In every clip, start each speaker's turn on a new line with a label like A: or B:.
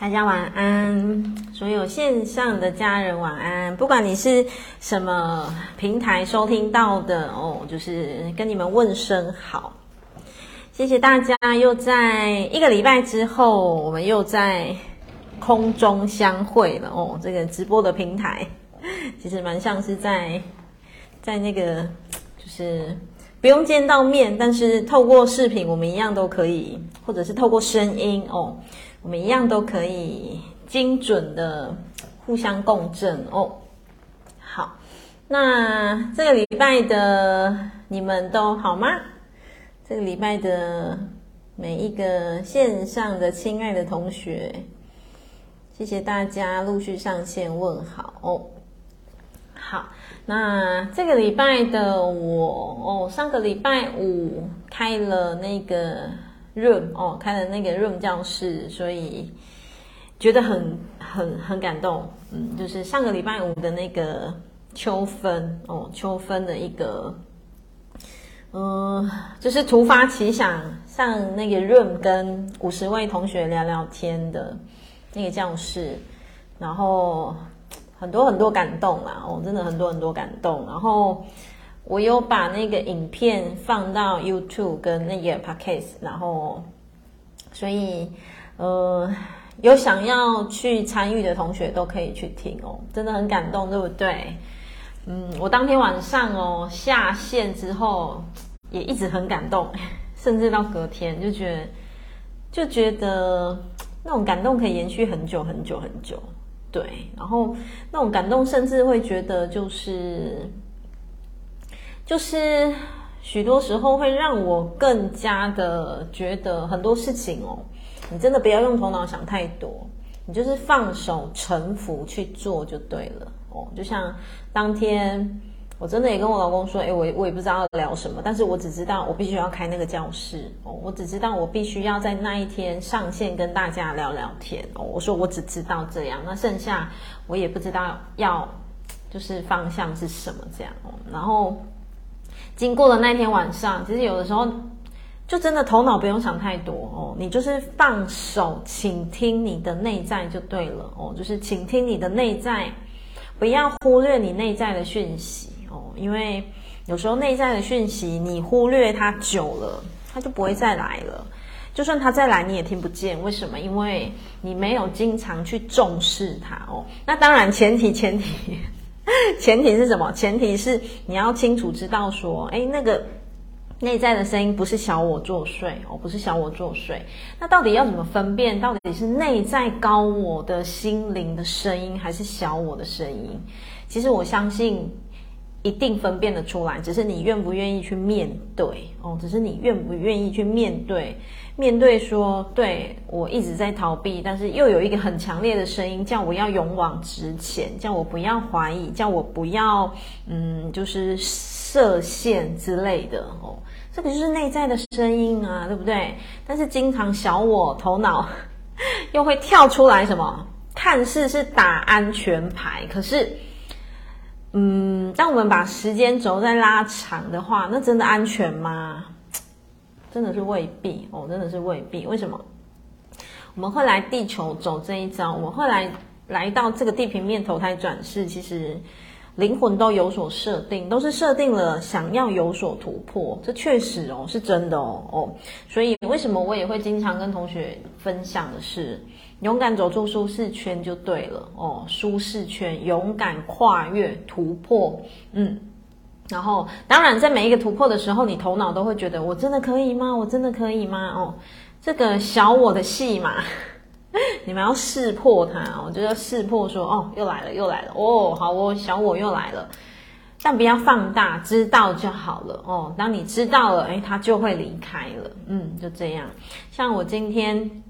A: 大家晚安，所有线上的家人晚安。不管你是什么平台收听到的哦，就是跟你们问声好。谢谢大家，又在一个礼拜之后，我们又在空中相会了哦。这个直播的平台其实蛮像是在在那个，就是不用见到面，但是透过视频，我们一样都可以，或者是透过声音哦。我们一样都可以精准的互相共振哦。好，那这个礼拜的你们都好吗？这个礼拜的每一个线上的亲爱的同学，谢谢大家陆续上线问好哦。好，那这个礼拜的我哦，上个礼拜五开了那个。Room 哦，开了那个 room 教室，所以觉得很很很感动。嗯，就是上个礼拜五的那个秋分哦，秋分的一个，嗯、就是突发奇想上那个 room 跟五十位同学聊聊天的那个教室，然后很多很多感动啦，哦，真的很多很多感动，然后。我有把那个影片放到 YouTube 跟那个 Podcast，然后，所以，呃，有想要去参与的同学都可以去听哦，真的很感动，对不对？嗯，我当天晚上哦下线之后也一直很感动，甚至到隔天就觉得就觉得那种感动可以延续很久很久很久，对，然后那种感动甚至会觉得就是。就是许多时候会让我更加的觉得很多事情哦，你真的不要用头脑想太多，你就是放手臣服去做就对了哦。就像当天我真的也跟我老公说，诶，我我也不知道要聊什么，但是我只知道我必须要开那个教室哦，我只知道我必须要在那一天上线跟大家聊聊天哦。我说我只知道这样，那剩下我也不知道要就是方向是什么这样哦，然后。经过了那天晚上，其实有的时候就真的头脑不用想太多哦，你就是放手倾听你的内在就对了哦，就是倾听你的内在，不要忽略你内在的讯息哦，因为有时候内在的讯息你忽略它久了，它就不会再来了，就算它再来你也听不见，为什么？因为你没有经常去重视它哦。那当然前提前提。前提是什么？前提是你要清楚知道说，哎，那个内在的声音不是小我作祟哦，不是小我作祟。那到底要怎么分辨？到底是内在高我的心灵的声音，还是小我的声音？其实我相信。一定分辨得出来，只是你愿不愿意去面对哦，只是你愿不愿意去面对，面对说，对，我一直在逃避，但是又有一个很强烈的声音叫我要勇往直前，叫我不要怀疑，叫我不要嗯，就是设限之类的哦，这个就是内在的声音啊，对不对？但是经常小我头脑又会跳出来什么，看似是打安全牌，可是。嗯，当我们把时间轴再拉长的话，那真的安全吗？真的是未必哦，真的是未必。为什么？我们会来地球走这一遭，我们会来来到这个地平面投胎转世，其实灵魂都有所设定，都是设定了想要有所突破，这确实哦，是真的哦哦。所以为什么我也会经常跟同学分享的是，勇敢走出舒适圈就对了哦，舒适圈，勇敢跨越突破，嗯，然后当然在每一个突破的时候，你头脑都会觉得我真的可以吗？我真的可以吗？哦，这个小我的戏嘛，你们要识破它哦，就要识破说哦，又来了，又来了哦，好哦，小我又来了，但不要放大，知道就好了哦。当你知道了，诶，它就会离开了，嗯，就这样。像我今天。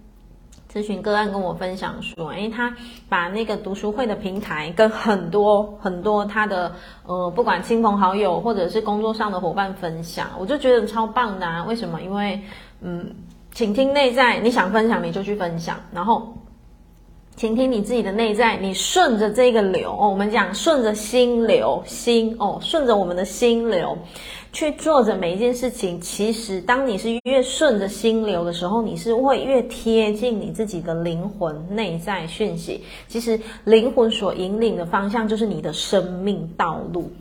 A: 咨询个案跟我分享说，诶，他把那个读书会的平台跟很多很多他的呃，不管亲朋好友或者是工作上的伙伴分享，我就觉得超棒的啊！为什么？因为嗯，倾听内在，你想分享你就去分享，然后倾听你自己的内在，你顺着这个流哦，我们讲顺着心流，心哦，顺着我们的心流，去做着每一件事情。其实，当你是越顺着心流的时候，你是会越贴近你自己的灵魂内在讯息。其实，灵魂所引领的方向就是你的生命道路。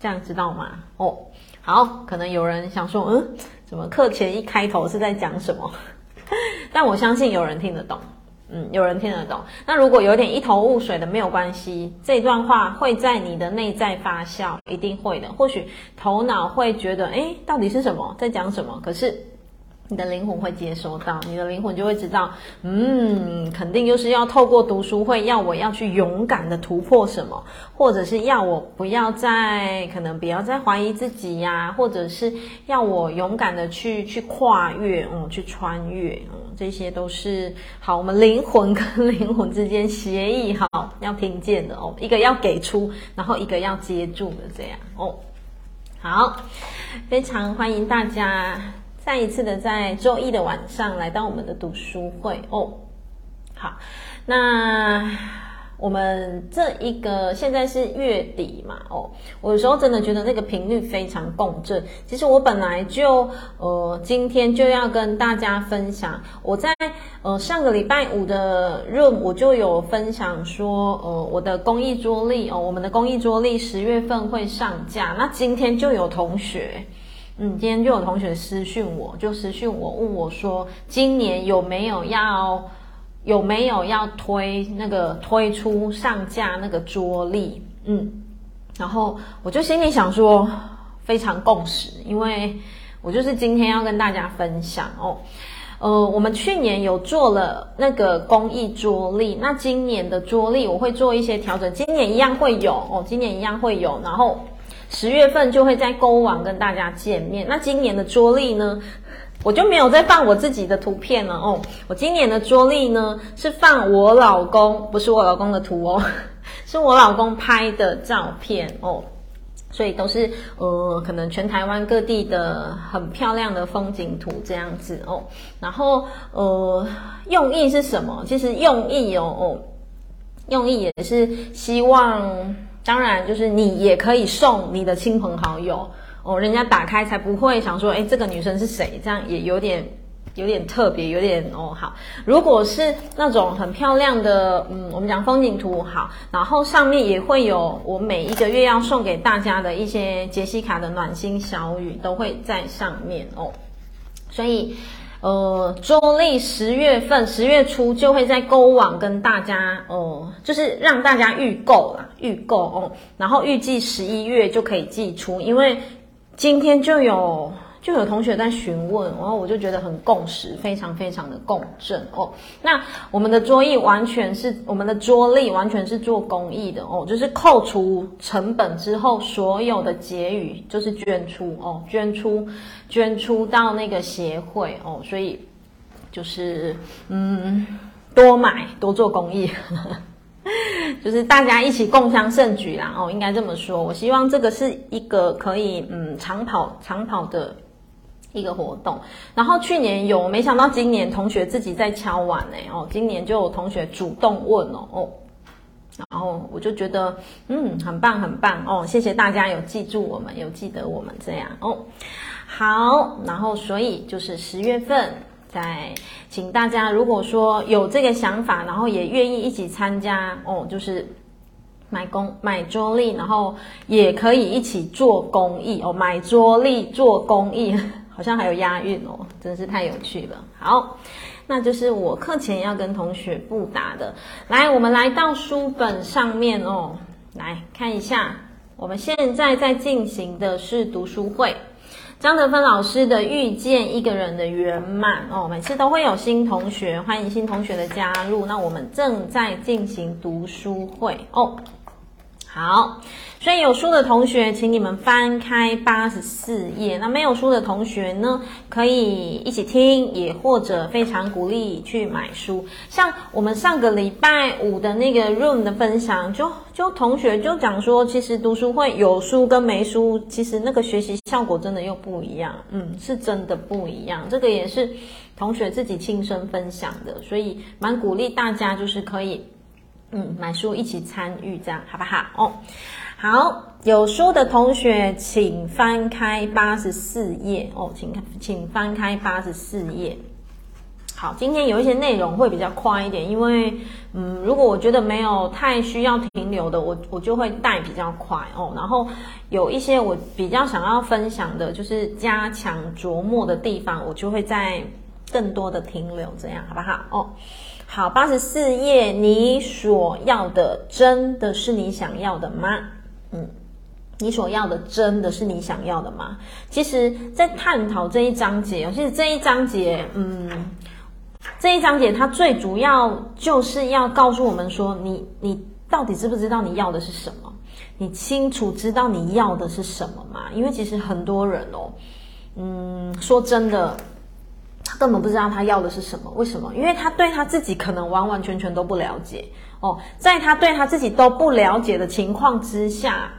A: 这样知道吗？哦，好，可能有人想说，嗯，怎么课前一开头是在讲什么？但我相信有人听得懂。嗯，有人听得懂。那如果有点一头雾水的，没有关系。这段话会在你的内在发酵，一定会的。或许头脑会觉得，哎，到底是什么，在讲什么？可是。你的灵魂会接收到，你的灵魂就会知道，嗯，肯定就是要透过读书会，要我要去勇敢的突破什么，或者是要我不要再可能不要再怀疑自己呀、或者是要我勇敢的去去跨越，嗯，去穿越，嗯，这些都是好，我们灵魂跟灵魂之间协议好要听见的哦，一个要给出，然后一个要接住的这样哦，好，非常欢迎大家。再一次的在周一的晚上来到我们的读书会哦，好，那我们这一个现在是月底嘛哦，我有时候真的觉得那个频率非常共振。其实我本来就呃今天就要跟大家分享，我在呃上个礼拜五的 room 我就有分享说呃我的公益桌历哦，我们的公益桌历十月份会上架，那今天就有同学。嗯，今天就有同学私讯我，就私讯我问我说，今年有没有要有没有要推那个推出上架那个桌历？嗯，然后我就心里想说，非常共识，因为我就是今天要跟大家分享哦。呃，我们去年有做了那个公益桌历，那今年的桌历我会做一些调整，今年一样会有哦，今年一样会有，然后。十月份就会在购物网跟大家见面。那今年的桌历呢，我就没有再放我自己的图片了哦。我今年的桌历呢是放我老公，不是我老公的图哦，是我老公拍的照片哦。所以都是呃，可能全台湾各地的很漂亮的风景图这样子哦。然后呃，用意是什么？其实用意哦，用意也是希望。当然，就是你也可以送你的亲朋好友哦，人家打开才不会想说，诶，这个女生是谁？这样也有点有点特别，有点哦好。如果是那种很漂亮的，嗯，我们讲风景图好，然后上面也会有我每一个月要送给大家的一些杰西卡的暖心小语，都会在上面哦，所以。呃，周历十月份十月初就会在购物网跟大家，哦、就是让大家预购啦，预购哦，然后预计十一月就可以寄出，因为今天就有。就有同学在询问，然后我就觉得很共识，非常非常的共振哦。那我们的桌艺完全是我们的桌历完全是做公益的哦，就是扣除成本之后，所有的结余就是捐出哦，捐出捐出到那个协会哦，所以就是嗯，多买多做公益，就是大家一起共襄盛举啦哦，应该这么说。我希望这个是一个可以嗯长跑长跑的。一个活动，然后去年有，没想到今年同学自己在敲碗呢哦，今年就有同学主动问哦哦，然后我就觉得嗯很棒很棒哦，谢谢大家有记住我们，有记得我们这样哦，好，然后所以就是十月份再请大家，如果说有这个想法，然后也愿意一起参加哦，就是买工买桌历，然后也可以一起做公益哦，买桌历做公益。好像还有押韵哦，真是太有趣了。好，那就是我课前要跟同学布达的。来，我们来到书本上面哦，来看一下。我们现在在进行的是读书会，张德芬老师的《遇见一个人的圆满》哦。每次都会有新同学，欢迎新同学的加入。那我们正在进行读书会哦。好。所以有书的同学，请你们翻开八十四页。那没有书的同学呢，可以一起听，也或者非常鼓励去买书。像我们上个礼拜五的那个 room 的分享，就就同学就讲说，其实读书会有书跟没书，其实那个学习效果真的又不一样。嗯，是真的不一样。这个也是同学自己亲身分享的，所以蛮鼓励大家，就是可以嗯买书一起参与，这样好不好？哦。好，有书的同学请翻开八十四页哦，请请翻开八十四页。好，今天有一些内容会比较快一点，因为嗯，如果我觉得没有太需要停留的，我我就会带比较快哦。然后有一些我比较想要分享的，就是加强琢磨的地方，我就会在更多的停留，这样好不好？哦，好，八十四页，你所要的真的是你想要的吗？嗯，你所要的真的是你想要的吗？其实，在探讨这一章节，其实这一章节，嗯。这一章节它最主要就是要告诉我们说，你你到底知不知道你要的是什么？你清楚知道你要的是什么吗？因为其实很多人哦，嗯，说真的，根本不知道他要的是什么。为什么？因为他对他自己可能完完全全都不了解哦，在他对他自己都不了解的情况之下。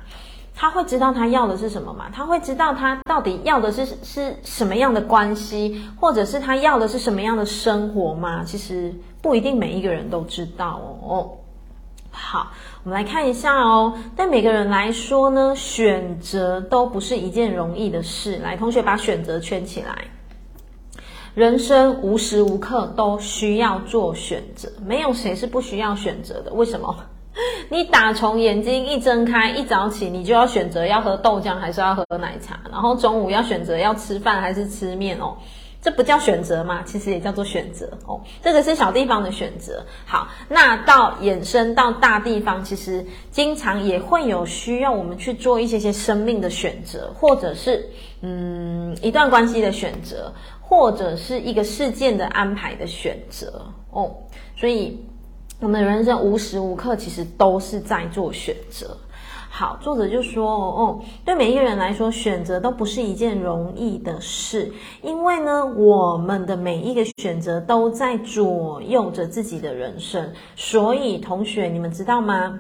A: 他会知道他要的是什么吗？他会知道他到底要的是是什么样的关系，或者是他要的是什么样的生活吗？其实不一定每一个人都知道哦。好，我们来看一下哦。对每个人来说呢，选择都不是一件容易的事。来，同学把选择圈起来。人生无时无刻都需要做选择，没有谁是不需要选择的。为什么？你打从眼睛一睁开，一早起，你就要选择要喝豆浆还是要喝奶茶，然后中午要选择要吃饭还是吃面哦，这不叫选择吗？其实也叫做选择哦。这个是小地方的选择。好，那到衍生到大地方，其实经常也会有需要我们去做一些些生命的选择，或者是嗯一段关系的选择，或者是一个事件的安排的选择哦，所以。我们的人生无时无刻其实都是在做选择。好，作者就说哦，对每一个人来说，选择都不是一件容易的事，因为呢，我们的每一个选择都在左右着自己的人生。所以，同学，你们知道吗？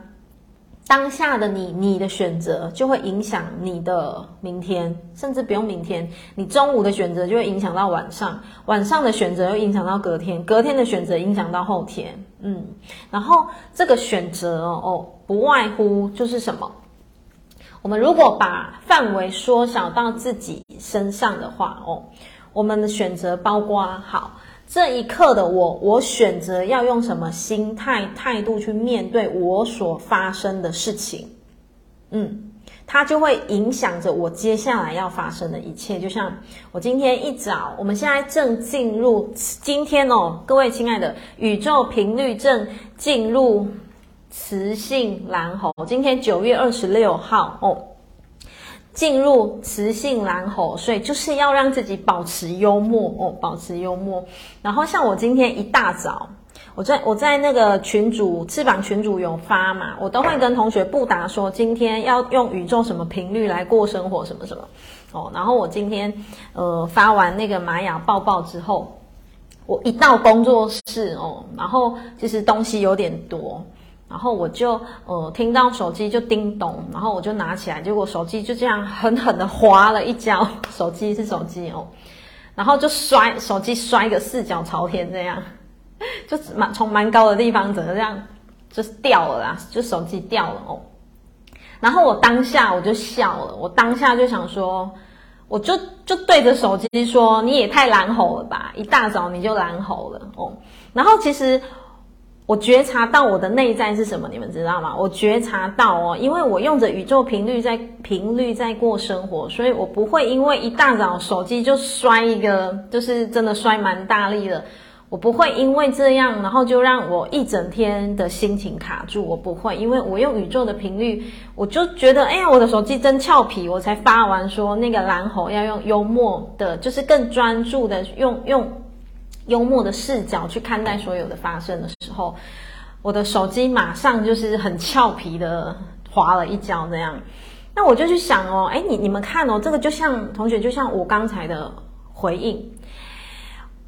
A: 当下的你，你的选择就会影响你的明天，甚至不用明天，你中午的选择就会影响到晚上，晚上的选择又影响到隔天，隔天的选择影响到后天。嗯，然后这个选择哦，不外乎就是什么？我们如果把范围缩小到自己身上的话哦，我们的选择包括好。这一刻的我，我选择要用什么心态、态度去面对我所发生的事情，嗯，它就会影响着我接下来要发生的一切。就像我今天一早，我们现在正进入今天哦，各位亲爱的，宇宙频率正进入磁性蓝猴。今天九月二十六号哦。进入雌性蓝猴，所以就是要让自己保持幽默哦，保持幽默。然后像我今天一大早，我在我在那个群主翅膀群主有发嘛，我都会跟同学布达说，今天要用宇宙什么频率来过生活，什么什么哦。然后我今天呃发完那个玛雅报报之后，我一到工作室哦，然后其实东西有点多。然后我就呃听到手机就叮咚，然后我就拿起来，结果手机就这样狠狠的滑了一跤，手机是手机哦，然后就摔手机摔个四脚朝天这样，就蛮从蛮高的地方整个这样就掉了啦，就手机掉了哦。然后我当下我就笑了，我当下就想说，我就就对着手机说，你也太懒猴了吧，一大早你就懒猴了哦。然后其实。我觉察到我的内在是什么，你们知道吗？我觉察到哦，因为我用着宇宙频率在频率在过生活，所以我不会因为一大早手机就摔一个，就是真的摔蛮大力的。我不会因为这样，然后就让我一整天的心情卡住。我不会，因为我用宇宙的频率，我就觉得，哎呀，我的手机真俏皮，我才发完说那个蓝猴要用幽默的，就是更专注的用用。幽默的视角去看待所有的发生的时候，我的手机马上就是很俏皮的滑了一跤这样。那我就去想哦，哎，你你们看哦，这个就像同学，就像我刚才的回应。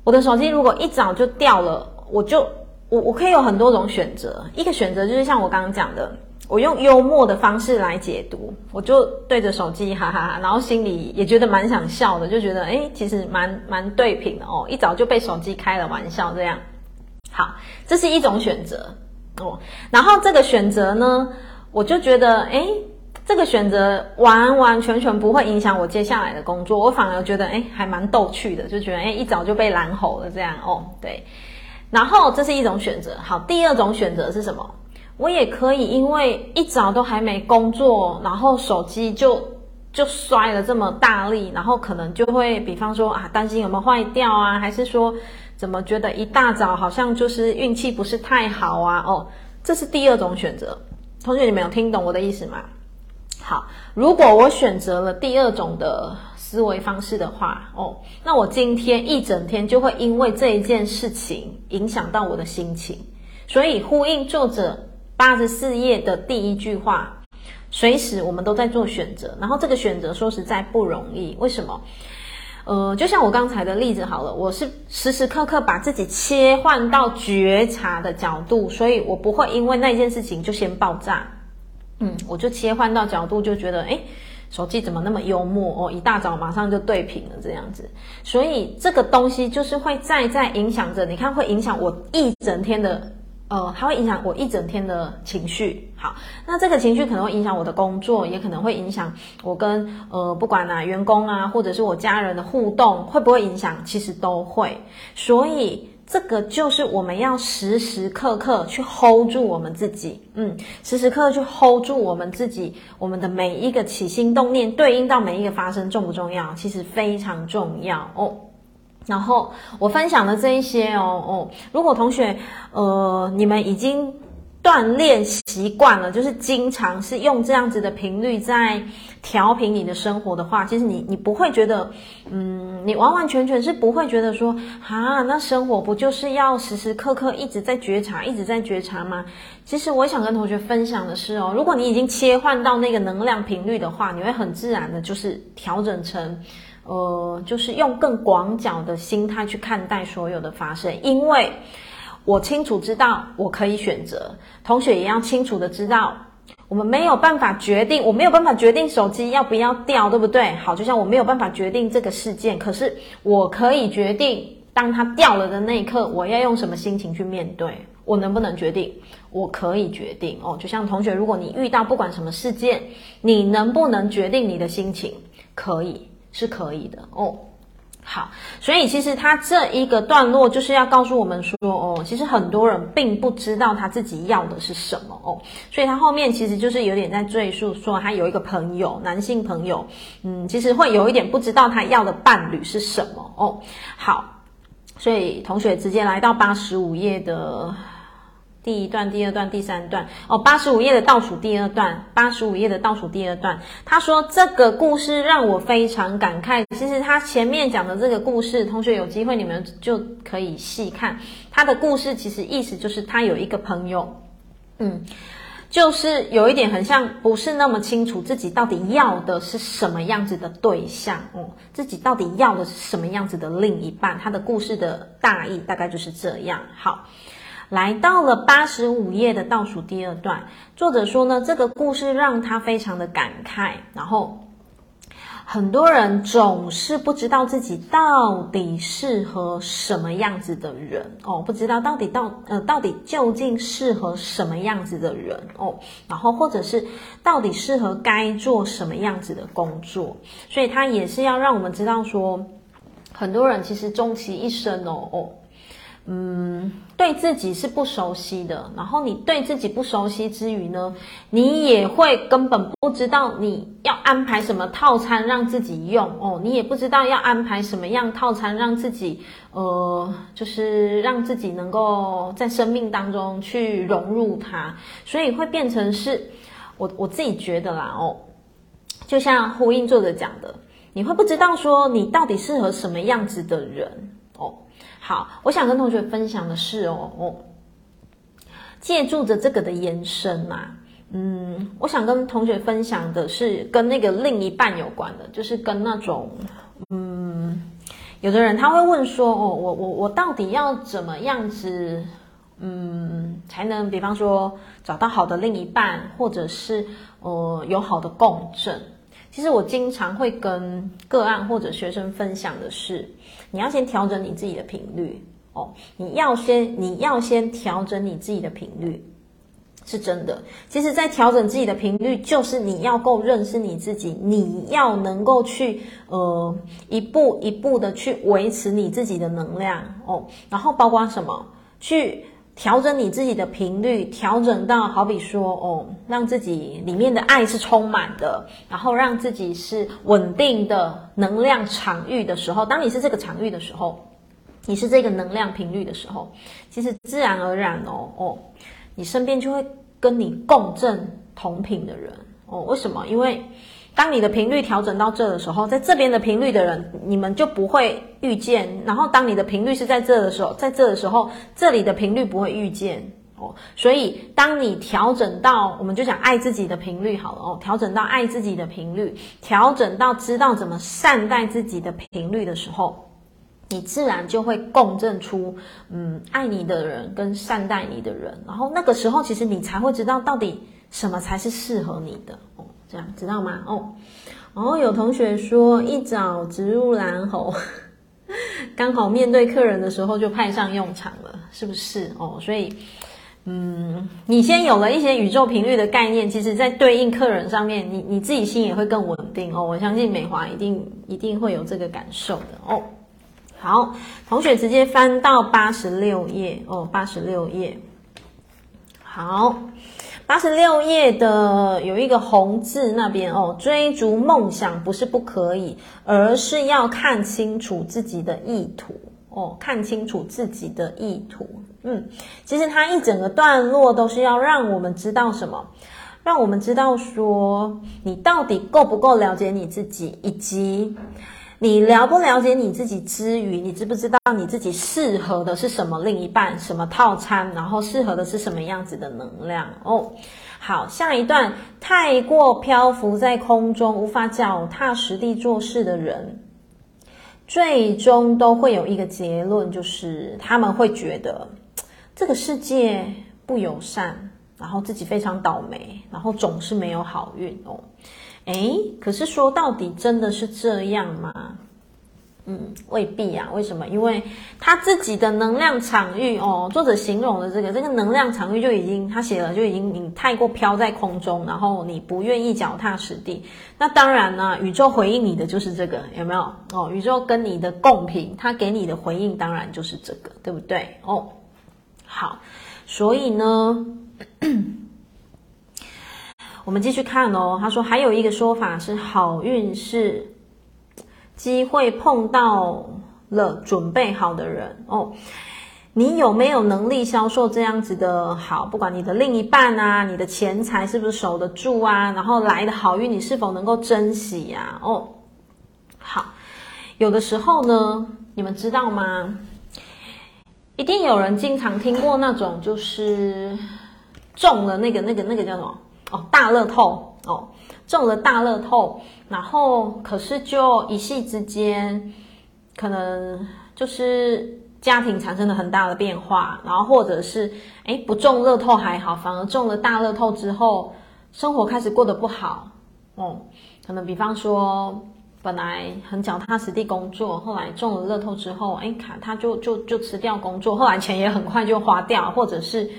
A: 我的手机如果一早就掉了，我就我我可以有很多种选择。一个选择就是像我刚刚讲的。我用幽默的方式来解读，我就对着手机哈哈哈，然后心里也觉得蛮想笑的，就觉得诶，其实蛮蛮对品的哦，一早就被手机开了玩笑这样。好，这是一种选择哦。然后这个选择呢，我就觉得诶，这个选择完完全全不会影响我接下来的工作，我反而觉得哎，还蛮逗趣的，就觉得哎，一早就被拦吼了这样哦，对。然后这是一种选择，好，第二种选择是什么？我也可以因为一早都还没工作，然后手机就就摔了这么大力，然后可能就会，比方说啊，担心有没有坏掉啊，还是说怎么觉得一大早好像就是运气不是太好啊？哦，这是第二种选择。同学，你们有听懂我的意思吗？好，如果我选择了第二种的思维方式的话，哦，那我今天一整天就会因为这一件事情影响到我的心情，所以呼应作者。八十四页的第一句话，随时我们都在做选择，然后这个选择说实在不容易。为什么？呃，就像我刚才的例子好了，我是时时刻刻把自己切换到觉察的角度，所以我不会因为那件事情就先爆炸。嗯，我就切换到角度，就觉得，诶，手机怎么那么幽默哦？一大早马上就对屏了这样子，所以这个东西就是会再再影响着，你看会影响我一整天的。呃，它会影响我一整天的情绪。好，那这个情绪可能会影响我的工作，也可能会影响我跟呃，不管哪员工啊，或者是我家人的互动，会不会影响？其实都会。所以这个就是我们要时时刻刻去 hold 住我们自己，嗯，时时刻刻去 hold 住我们自己，我们的每一个起心动念对应到每一个发生，重不重要？其实非常重要哦。然后我分享的这一些哦哦，如果同学呃你们已经锻炼习惯了，就是经常是用这样子的频率在调频你的生活的话，其实你你不会觉得，嗯，你完完全全是不会觉得说啊，那生活不就是要时时刻刻一直在觉察，一直在觉察吗？其实我想跟同学分享的是哦，如果你已经切换到那个能量频率的话，你会很自然的就是调整成。呃，就是用更广角的心态去看待所有的发生，因为我清楚知道我可以选择，同学也要清楚的知道，我们没有办法决定，我没有办法决定手机要不要掉，对不对？好，就像我没有办法决定这个事件，可是我可以决定，当它掉了的那一刻，我要用什么心情去面对，我能不能决定？我可以决定哦。就像同学，如果你遇到不管什么事件，你能不能决定你的心情？可以。是可以的。哦，好，所以其实他这一个段落就是要告诉我们说，哦，其实很多人并不知道他自己要的是什么。哦，所以他后面其实就是有点在赘述说，他有一个朋友，男性朋友，嗯，其实会有一点不知道他要的伴侣是什么。哦，好，所以同学直接来到八十五页的。第一段、第二段、第三段哦，八十五页的倒数第二段，八十五页的倒数第二段，他说这个故事让我非常感慨。其实他前面讲的这个故事，同学有机会你们就可以细看他的故事。其实意思就是他有一个朋友，嗯，就是有一点很像，不是那么清楚自己到底要的是什么样子的对象，哦，自己到底要的是什么样子的另一半。他的故事的大意大概就是这样。好。来到了八十五页的倒数第二段，作者说呢，这个故事让他非常的感慨。然后，很多人总是不知道自己到底适合什么样子的人哦，不知道到底到呃到底究竟适合什么样子的人哦，然后或者是到底适合该做什么样子的工作，所以他也是要让我们知道说，很多人其实终其一生哦哦。嗯，对自己是不熟悉的，然后你对自己不熟悉之余呢，你也会根本不知道你要安排什么套餐让自己用哦，你也不知道要安排什么样套餐让自己，呃，就是让自己能够在生命当中去融入它，所以会变成是我我自己觉得啦哦，就像呼应作者讲的，你会不知道说你到底适合什么样子的人。好，我想跟同学分享的是哦我，借助着这个的延伸嘛，嗯，我想跟同学分享的是跟那个另一半有关的，就是跟那种嗯，有的人他会问说哦，我我我到底要怎么样子嗯才能，比方说找到好的另一半，或者是呃有好的共振。其实我经常会跟个案或者学生分享的是，你要先调整你自己的频率哦，你要先你要先调整你自己的频率。是真的。其实，在调整自己的频率，就是你要够认识你自己，你要能够去呃一步一步的去维持你自己的能量哦，然后包括什么去。调整你自己的频率，调整到好比说哦，让自己里面的爱是充满的，然后让自己是稳定的能量场域的时候，当你是这个场域的时候，你是这个能量频率的时候，其实自然而然哦哦，你身边就会跟你共振同频的人哦。为什么？因为。当你的频率调整到这的时候，在这边的频率的人，你们就不会遇见。然后，当你的频率是在这的时候，在这的时候，这里的频率不会遇见哦。所以，当你调整到，我们就讲爱自己的频率好了哦，调整到爱自己的频率，调整到知道怎么善待自己的频率的时候，你自然就会共振出，嗯，爱你的人跟善待你的人。然后那个时候，其实你才会知道到底什么才是适合你的哦。这样知道吗？哦，然后有同学说一早直入蓝喉，刚好面对客人的时候就派上用场了，是不是？哦，所以，嗯，你先有了一些宇宙频率的概念，其实在对应客人上面，你你自己心也会更稳定哦。我相信美华一定一定会有这个感受的哦。好，同学直接翻到八十六页哦，八十六页，好。八十六页的有一个红字那边哦，追逐梦想不是不可以，而是要看清楚自己的意图哦，看清楚自己的意图。嗯，其实它一整个段落都是要让我们知道什么，让我们知道说你到底够不够了解你自己，以及。你了不了解你自己之余，你知不知道你自己适合的是什么另一半、什么套餐，然后适合的是什么样子的能量哦？好，下一段，太过漂浮在空中，无法脚踏实地做事的人，最终都会有一个结论，就是他们会觉得这个世界不友善，然后自己非常倒霉，然后总是没有好运哦。诶，可是说到底，真的是这样吗？嗯，未必、啊。为什么？因为他自己的能量场域哦，作者形容的这个这个能量场域就已经他写了，就已经你太过飘在空中，然后你不愿意脚踏实地。那当然呢，宇宙回应你的就是这个，有没有？哦，宇宙跟你的共频，他给你的回应当然就是这个，对不对？哦，好，所以呢。我们继续看哦，他说还有一个说法是好运是机会碰到了准备好的人哦。你有没有能力销售这样子的好？不管你的另一半啊，你的钱财是不是守得住啊？然后来的好运你是否能够珍惜呀？哦，好，有的时候呢，你们知道吗？一定有人经常听过那种就是中了那个那个那个叫什么？哦，大乐透哦，中了大乐透，然后可是就一夕之间，可能就是家庭产生了很大的变化，然后或者是哎不中乐透还好，反而中了大乐透之后，生活开始过得不好哦。可能比方说本来很脚踏实地工作，后来中了乐透之后，哎卡他就就就辞掉工作，后来钱也很快就花掉，或者是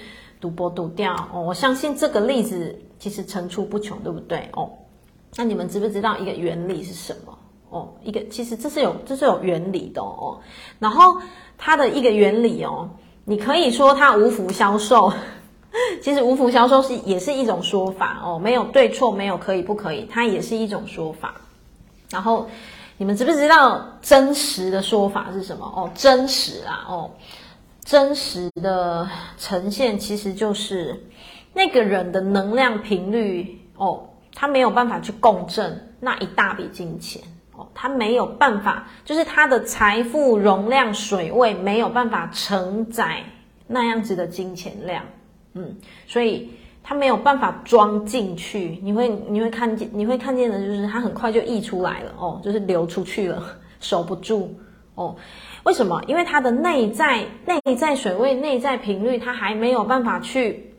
A: 赌博赌掉哦。我相信这个例子。其实层出不穷，对不对？哦，那你们知不知道一个原理是什么？哦，一个其实这是有这是有原理的哦。然后它的一个原理哦，你可以说它无福消受，其实无福消受是也是一种说法哦，没有对错，没有可以不可以，它也是一种说法。然后你们知不知道真实的说法是什么？哦，真实啊，哦，真实的呈现其实就是。那个人的能量频率哦，他没有办法去共振那一大笔金钱哦，他没有办法，就是他的财富容量水位没有办法承载那样子的金钱量，嗯，所以他没有办法装进去。你会你会看见你会看见的就是他很快就溢出来了哦，就是流出去了，守不住哦。为什么？因为他的内在内在水位、内在频率，他还没有办法去。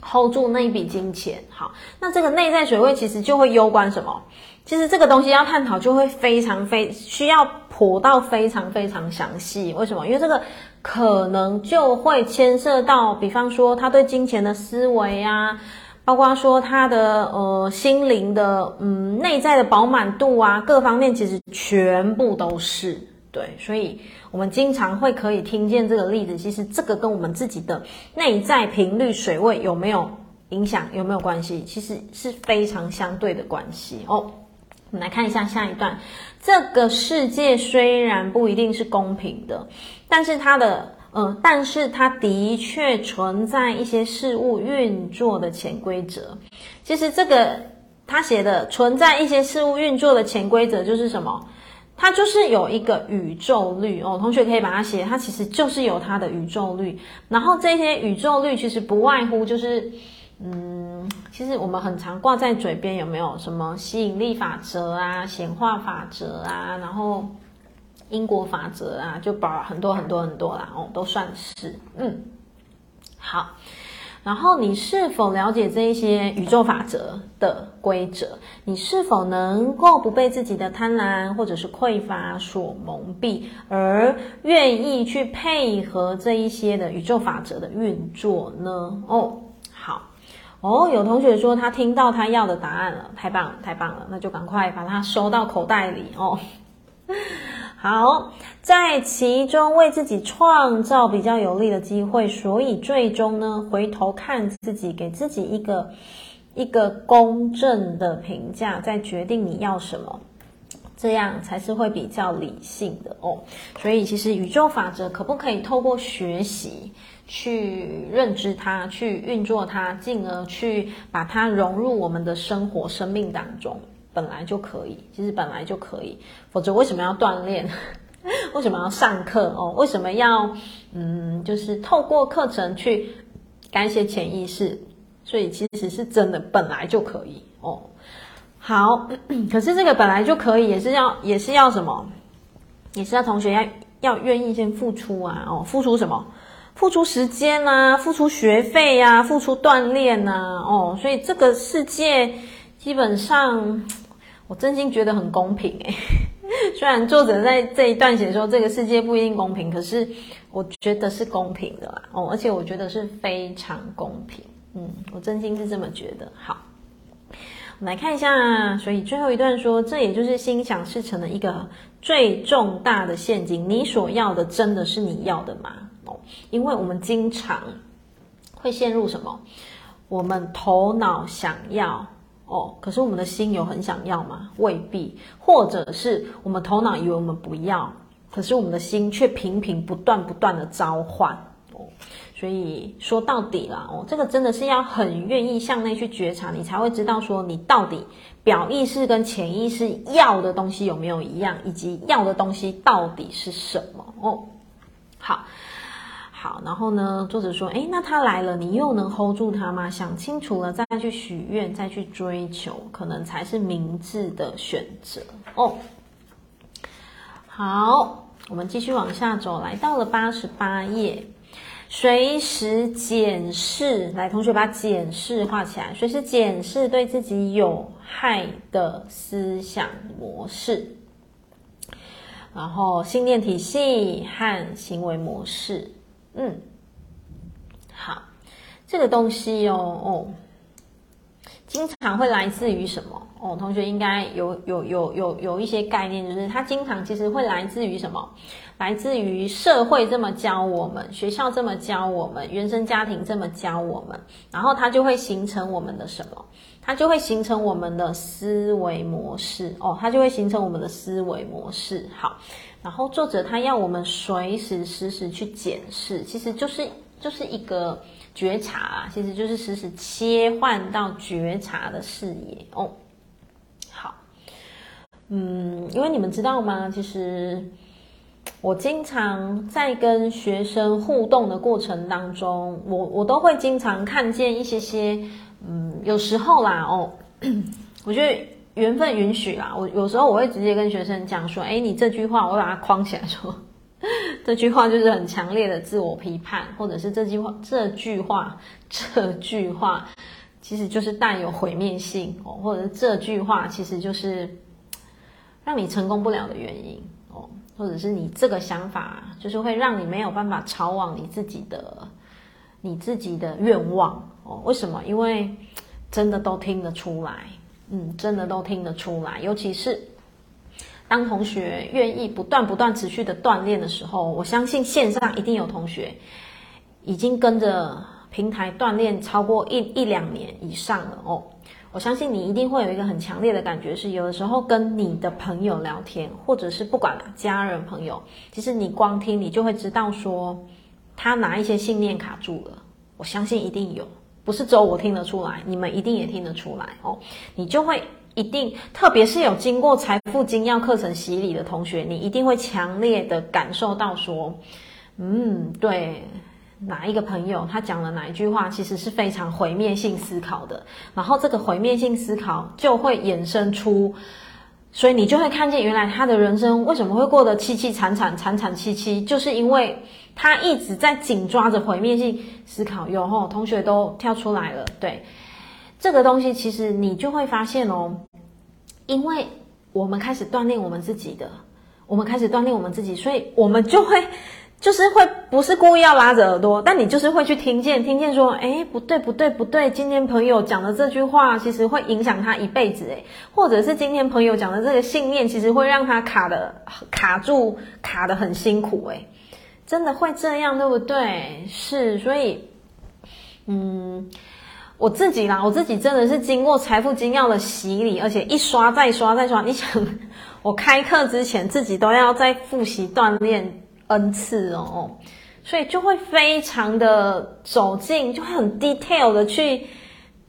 A: hold 住那一笔金钱，好，那这个内在水位其实就会攸关什么？其实这个东西要探讨，就会非常非需要剖到非常非常详细。为什么？因为这个可能就会牵涉到，比方说他对金钱的思维啊，包括说他的呃心灵的嗯内在的饱满度啊，各方面其实全部都是对，所以我们经常会可以听见这个例子，其实这个跟我们自己的内在频率水位有没有影响，有没有关系？其实是非常相对的关系哦。我们来看一下下一段。这个世界虽然不一定是公平的，但是它的，呃，但是它的确存在一些事物运作的潜规则。其实这个他写的存在一些事物运作的潜规则就是什么？它就是有一个宇宙律哦。同学可以把它写，它其实就是有它的宇宙律。然后这些宇宙律其实不外乎就是。嗯，其实我们很常挂在嘴边，有没有什么吸引力法则啊、显化法则啊，然后因果法则啊，就把很多很多很多啦，哦，都算是。嗯，好。然后你是否了解这一些宇宙法则的规则？你是否能够不被自己的贪婪或者是匮乏所蒙蔽，而愿意去配合这一些的宇宙法则的运作呢？哦。好哦，有同学说他听到他要的答案了，太棒了，太棒了，那就赶快把它收到口袋里哦。好，在其中为自己创造比较有利的机会，所以最终呢，回头看自己，给自己一个一个公正的评价，再决定你要什么，这样才是会比较理性的哦。所以，其实宇宙法则可不可以透过学习？去认知它，去运作它，进而去把它融入我们的生活、生命当中，本来就可以。其实本来就可以，否则为什么要锻炼？为什么要上课？哦，为什么要嗯，就是透过课程去改写潜意识？所以其实是真的，本来就可以哦。好，可是这个本来就可以，也是要，也是要什么？也是要同学要要愿意先付出啊！哦，付出什么？付出时间啊，付出学费呀，付出锻炼呐，哦，所以这个世界基本上，我真心觉得很公平诶。虽然作者在这一段写说这个世界不一定公平，可是我觉得是公平的啦，哦，而且我觉得是非常公平，嗯，我真心是这么觉得。好，我们来看一下，所以最后一段说，这也就是心想事成的一个最重大的陷阱。你所要的真的是你要的吗？哦因为我们经常会陷入什么？我们头脑想要哦，可是我们的心有很想要吗？未必。或者是我们头脑以为我们不要，可是我们的心却频频不断不断的召唤哦。所以说到底啦哦，这个真的是要很愿意向内去觉察，你才会知道说你到底表意识跟潜意识要的东西有没有一样，以及要的东西到底是什么哦。好。好，然后呢，作者说，诶，那他来了，你又能 hold 住他吗？想清楚了再去许愿，再去追求，可能才是明智的选择哦。好，我们继续往下走，来到了八十八页，随时检视，来，同学把检视画起来，随时检视对自己有害的思想模式，然后信念体系和行为模式。嗯，好，这个东西哦哦，经常会来自于什么哦？同学应该有有有有有一些概念，就是它经常其实会来自于什么？来自于社会这么教我们，学校这么教我们，原生家庭这么教我们，然后它就会形成我们的什么？它就会形成我们的思维模式哦，它就会形成我们的思维模式。好。然后作者他要我们随时时时去检视，其实就是就是一个觉察啊，其实就是时时切换到觉察的视野哦。好，嗯，因为你们知道吗？其实我经常在跟学生互动的过程当中，我我都会经常看见一些些，嗯，有时候啦哦，我觉得。缘分允许啦，我有时候我会直接跟学生讲说：“诶，你这句话，我把它框起来说，这句话就是很强烈的自我批判，或者是这句话，这句话，这句话，其实就是带有毁灭性哦，或者是这句话其实就是让你成功不了的原因哦。或者是你这个想法，就是会让你没有办法朝往你自己的你自己的愿望哦。为什么？因为真的都听得出来，嗯，真的都听得出来，尤其是。当同学愿意不断不断持续的锻炼的时候，我相信线上一定有同学已经跟着平台锻炼超过一一两年以上了哦。我相信你一定会有一个很强烈的感觉，是有的时候跟你的朋友聊天，或者是不管家人朋友，其实你光听你就会知道说他哪一些信念卡住了。我相信一定有，不是只有我听得出来，你们一定也听得出来哦。你就会。一定，特别是有经过财富精要课程洗礼的同学，你一定会强烈的感受到说，嗯，对，哪一个朋友他讲了哪一句话，其实是非常毁灭性思考的，然后这个毁灭性思考就会衍生出，所以你就会看见原来他的人生为什么会过得凄凄惨惨惨惨戚戚，就是因为他一直在紧抓着毁灭性思考。有吼，同学都跳出来了，对。这个东西其实你就会发现哦，因为我们开始锻炼我们自己的，我们开始锻炼我们自己，所以我们就会 就是会不是故意要拉着耳朵，但你就是会去听见，听见说，诶，不对不对不对，今天朋友讲的这句话其实会影响他一辈子，诶，或者是今天朋友讲的这个信念，其实会让他卡的卡住，卡得很辛苦，诶，真的会这样，对不对？是，所以，嗯。我自己啦，我自己真的是经过财富精要的洗礼，而且一刷再刷再刷。你想，我开课之前自己都要再复习锻炼 N 次哦，所以就会非常的走进，就很 detail 的去。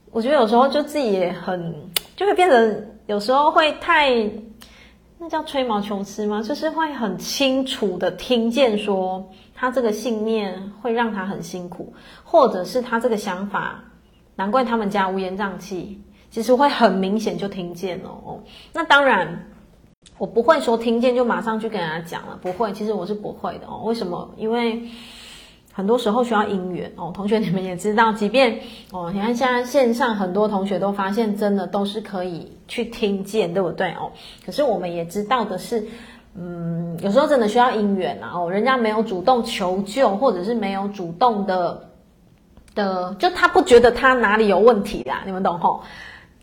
A: 我觉得有时候就自己也很，就会变得有时候会太，那叫吹毛求疵吗？就是会很清楚的听见说，他这个信念会让他很辛苦，或者是他这个想法。难怪他们家乌烟瘴气，其实会很明显就听见哦。那当然，我不会说听见就马上去跟人家讲了，不会。其实我是不会的哦。为什么？因为很多时候需要因缘哦。同学你们也知道，即便哦，你看现在线上很多同学都发现，真的都是可以去听见，对不对哦？可是我们也知道的是，嗯，有时候真的需要姻缘啊哦。人家没有主动求救，或者是没有主动的。的，就他不觉得他哪里有问题啦，你们懂吼？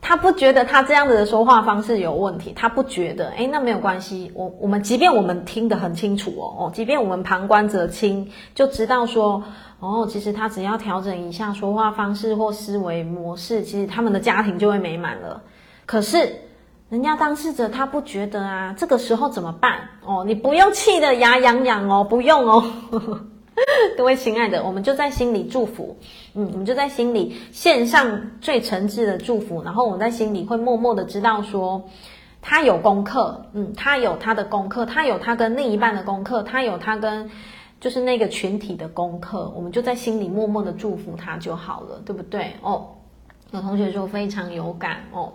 A: 他不觉得他这样子的说话方式有问题，他不觉得，诶，那没有关系。我我们即便我们听得很清楚哦哦，即便我们旁观者清，就知道说，哦，其实他只要调整一下说话方式或思维模式，其实他们的家庭就会美满了。可是人家当事者他不觉得啊，这个时候怎么办？哦，你不用气得牙痒痒哦，不用哦。各位亲爱的，我们就在心里祝福，嗯，我们就在心里献上最诚挚的祝福，然后我们在心里会默默的知道说，他有功课，嗯，他有他的功课，他有他跟另一半的功课，他有他跟就是那个群体的功课，我们就在心里默默的祝福他就好了，对不对？哦，有同学说非常有感哦。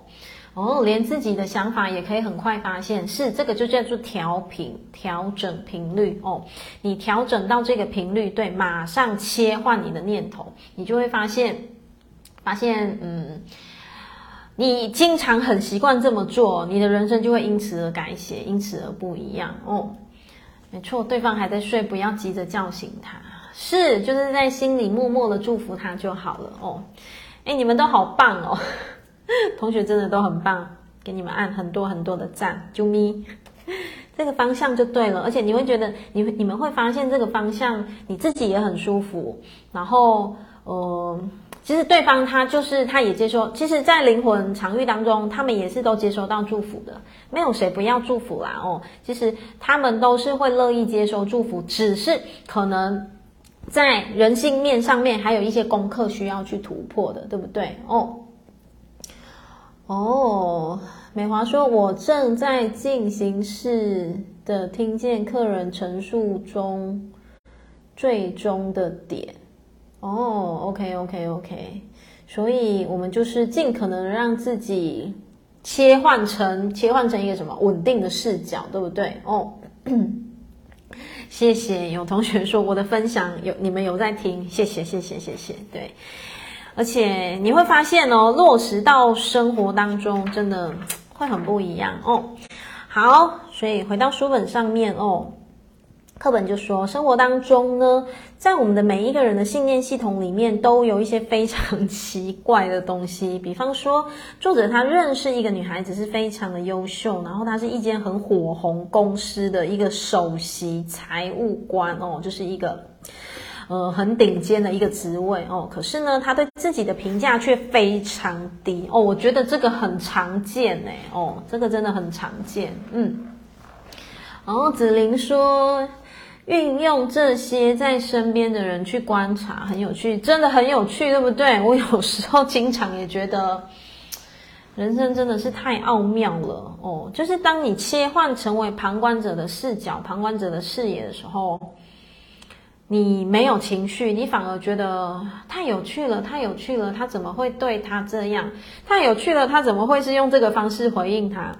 A: 哦，连自己的想法也可以很快发现，是这个就叫做调频、调整频率哦。你调整到这个频率，对，马上切换你的念头，你就会发现，发现，嗯，你经常很习惯这么做，你的人生就会因此而改写，因此而不一样哦。没错，对方还在睡，不要急着叫醒他，是，就是在心里默默的祝福他就好了哦。诶，你们都好棒哦。同学真的都很棒，给你们按很多很多的赞，啾咪，这个方向就对了，而且你会觉得你你们会发现这个方向你自己也很舒服，然后呃，其实对方他就是他也接受，其实，在灵魂场域当中，他们也是都接收到祝福的，没有谁不要祝福啦哦，其实他们都是会乐意接收祝福，只是可能在人性面上面还有一些功课需要去突破的，对不对？哦？哦，美华说：“我正在进行式的听见客人陈述中最终的点。”哦，OK，OK，OK，所以我们就是尽可能让自己切换成切换成一个什么稳定的视角，对不对？哦，谢谢有同学说我的分享有你们有在听，谢谢，谢谢，谢谢，对。而且你会发现哦，落实到生活当中，真的会很不一样哦。好，所以回到书本上面哦，课本就说，生活当中呢，在我们的每一个人的信念系统里面，都有一些非常奇怪的东西。比方说，作者他认识一个女孩子是非常的优秀，然后她是一间很火红公司的一个首席财务官哦，就是一个呃很顶尖的一个职位哦。可是呢，他对自己的评价却非常低哦。我觉得这个很常见哎哦，这个真的很常见。嗯，然后子玲说。运用这些在身边的人去观察，很有趣，真的很有趣，对不对？我有时候经常也觉得，人生真的是太奥妙了哦。就是当你切换成为旁观者的视角、旁观者的视野的时候，你没有情绪，你反而觉得太有趣了，太有趣了。他怎么会对他这样？太有趣了，他怎么会是用这个方式回应他？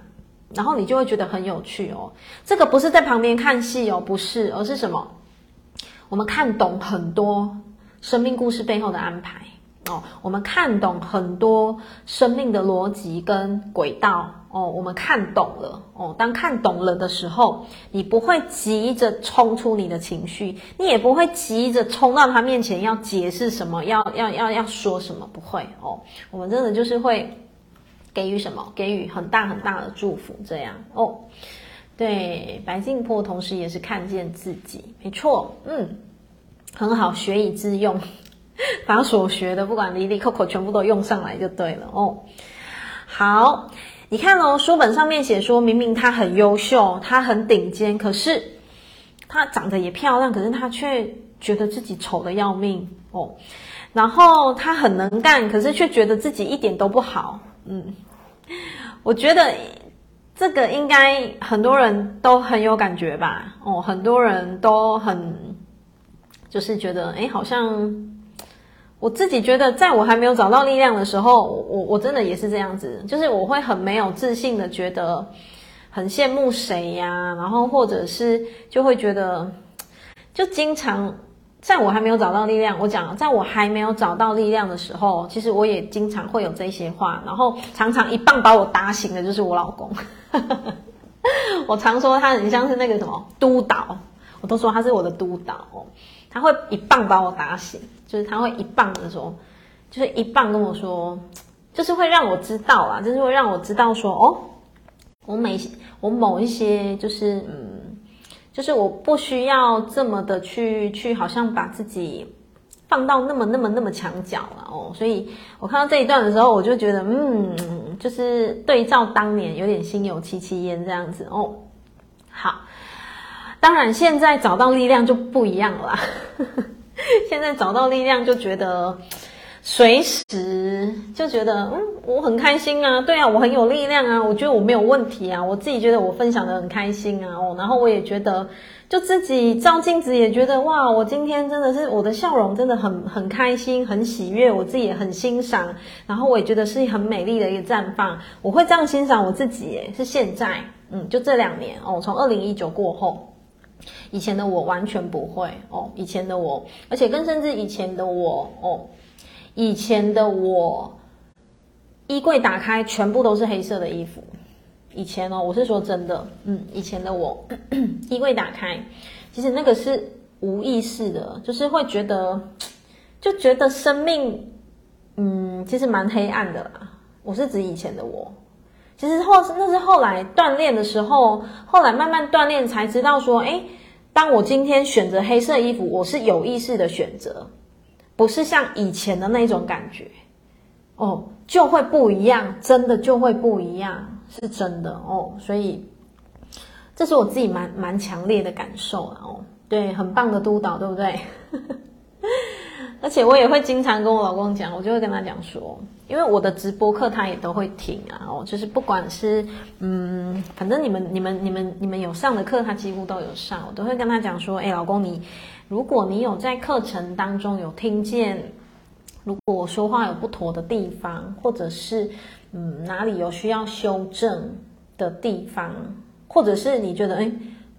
A: 然后你就会觉得很有趣哦，这个不是在旁边看戏哦，不是，而是什么？我们看懂很多生命故事背后的安排哦，我们看懂很多生命的逻辑跟轨道哦，我们看懂了哦。当看懂了的时候，你不会急着冲出你的情绪，你也不会急着冲到他面前要解释什么，要要要要说什么，不会哦。我们真的就是会。给予什么？给予很大很大的祝福，这样哦。对，白净坡同时也是看见自己，没错，嗯，很好，学以致用，把所学的不管哩哩扣扣全部都用上来就对了哦。好，你看哦，书本上面写说，明明他很优秀，他很顶尖，可是他长得也漂亮，可是他却觉得自己丑得要命哦。然后他很能干，可是却觉得自己一点都不好。嗯，我觉得这个应该很多人都很有感觉吧？哦，很多人都很就是觉得，哎，好像我自己觉得，在我还没有找到力量的时候，我我真的也是这样子，就是我会很没有自信的，觉得很羡慕谁呀，然后或者是就会觉得，就经常。在我还没有找到力量，我讲，在我还没有找到力量的时候，其实我也经常会有这些话，然后常常一棒把我打醒的就是我老公。我常说他很像是那个什么督导，我都说他是我的督导。他会一棒把我打醒，就是他会一棒的说，就是一棒跟我说，就是会让我知道啊，就是会让我知道说，哦，我每我某一些就是嗯。就是我不需要这么的去去，好像把自己放到那么那么那么墙角了哦。所以我看到这一段的时候，我就觉得，嗯，就是对照当年有点心有戚戚焉这样子哦。好，当然现在找到力量就不一样了，现在找到力量就觉得。随时就觉得，嗯，我很开心啊，对啊，我很有力量啊，我觉得我没有问题啊，我自己觉得我分享得很开心啊，哦，然后我也觉得，就自己照镜子也觉得，哇，我今天真的是我的笑容真的很很开心，很喜悦，我自己也很欣赏，然后我也觉得是很美丽的一个绽放，我会这样欣赏我自己，是现在，嗯，就这两年哦，从二零一九过后，以前的我完全不会哦，以前的我，而且更甚至以前的我哦。以前的我，衣柜打开全部都是黑色的衣服。以前哦，我是说真的，嗯，以前的我，衣柜打开，其实那个是无意识的，就是会觉得，就觉得生命，嗯，其实蛮黑暗的啦。我是指以前的我，其实后那是后来锻炼的时候，后来慢慢锻炼才知道说，诶，当我今天选择黑色衣服，我是有意识的选择。不是像以前的那种感觉，哦，就会不一样，真的就会不一样，是真的哦。所以，这是我自己蛮蛮强烈的感受哦。对，很棒的督导，对不对？而且我也会经常跟我老公讲，我就会跟他讲说，因为我的直播课他也都会听啊。哦，就是不管是嗯，反正你们、你们、你们、你们有上的课，他几乎都有上，我都会跟他讲说，哎，老公你。如果你有在课程当中有听见，如果我说话有不妥的地方，或者是嗯哪里有需要修正的地方，或者是你觉得诶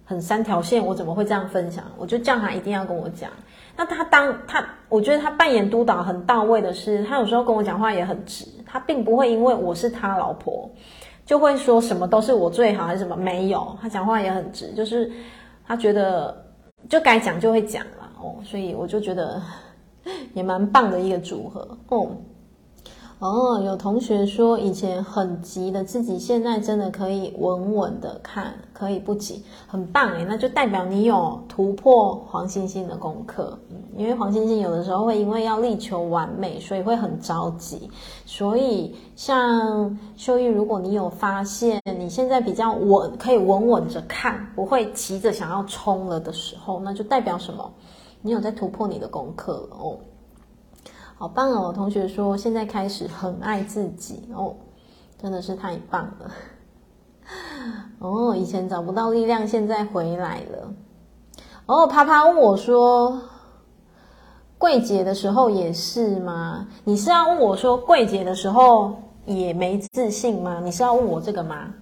A: 很三条线，我怎么会这样分享？我就叫他一定要跟我讲。那他当他我觉得他扮演督导很到位的是，他有时候跟我讲话也很直，他并不会因为我是他老婆，就会说什么都是我最好还是什么，没有，他讲话也很直，就是他觉得。就该讲就会讲了哦，所以我就觉得 也蛮棒的一个组合哦。哦，有同学说以前很急的自己，现在真的可以稳稳的看，可以不急，很棒诶，那就代表你有突破黄星星的功课。嗯，因为黄星星有的时候会因为要力求完美，所以会很着急。所以像秀玉，如果你有发现你现在比较稳，可以稳稳着看，不会急着想要冲了的时候，那就代表什么？你有在突破你的功课哦。好棒哦！同学说现在开始很爱自己哦，真的是太棒了 哦！以前找不到力量，现在回来了哦。啪啪问我说：“柜姐的时候也是吗？你是要问我说柜姐的时候也没自信吗？你是要问我这个吗？”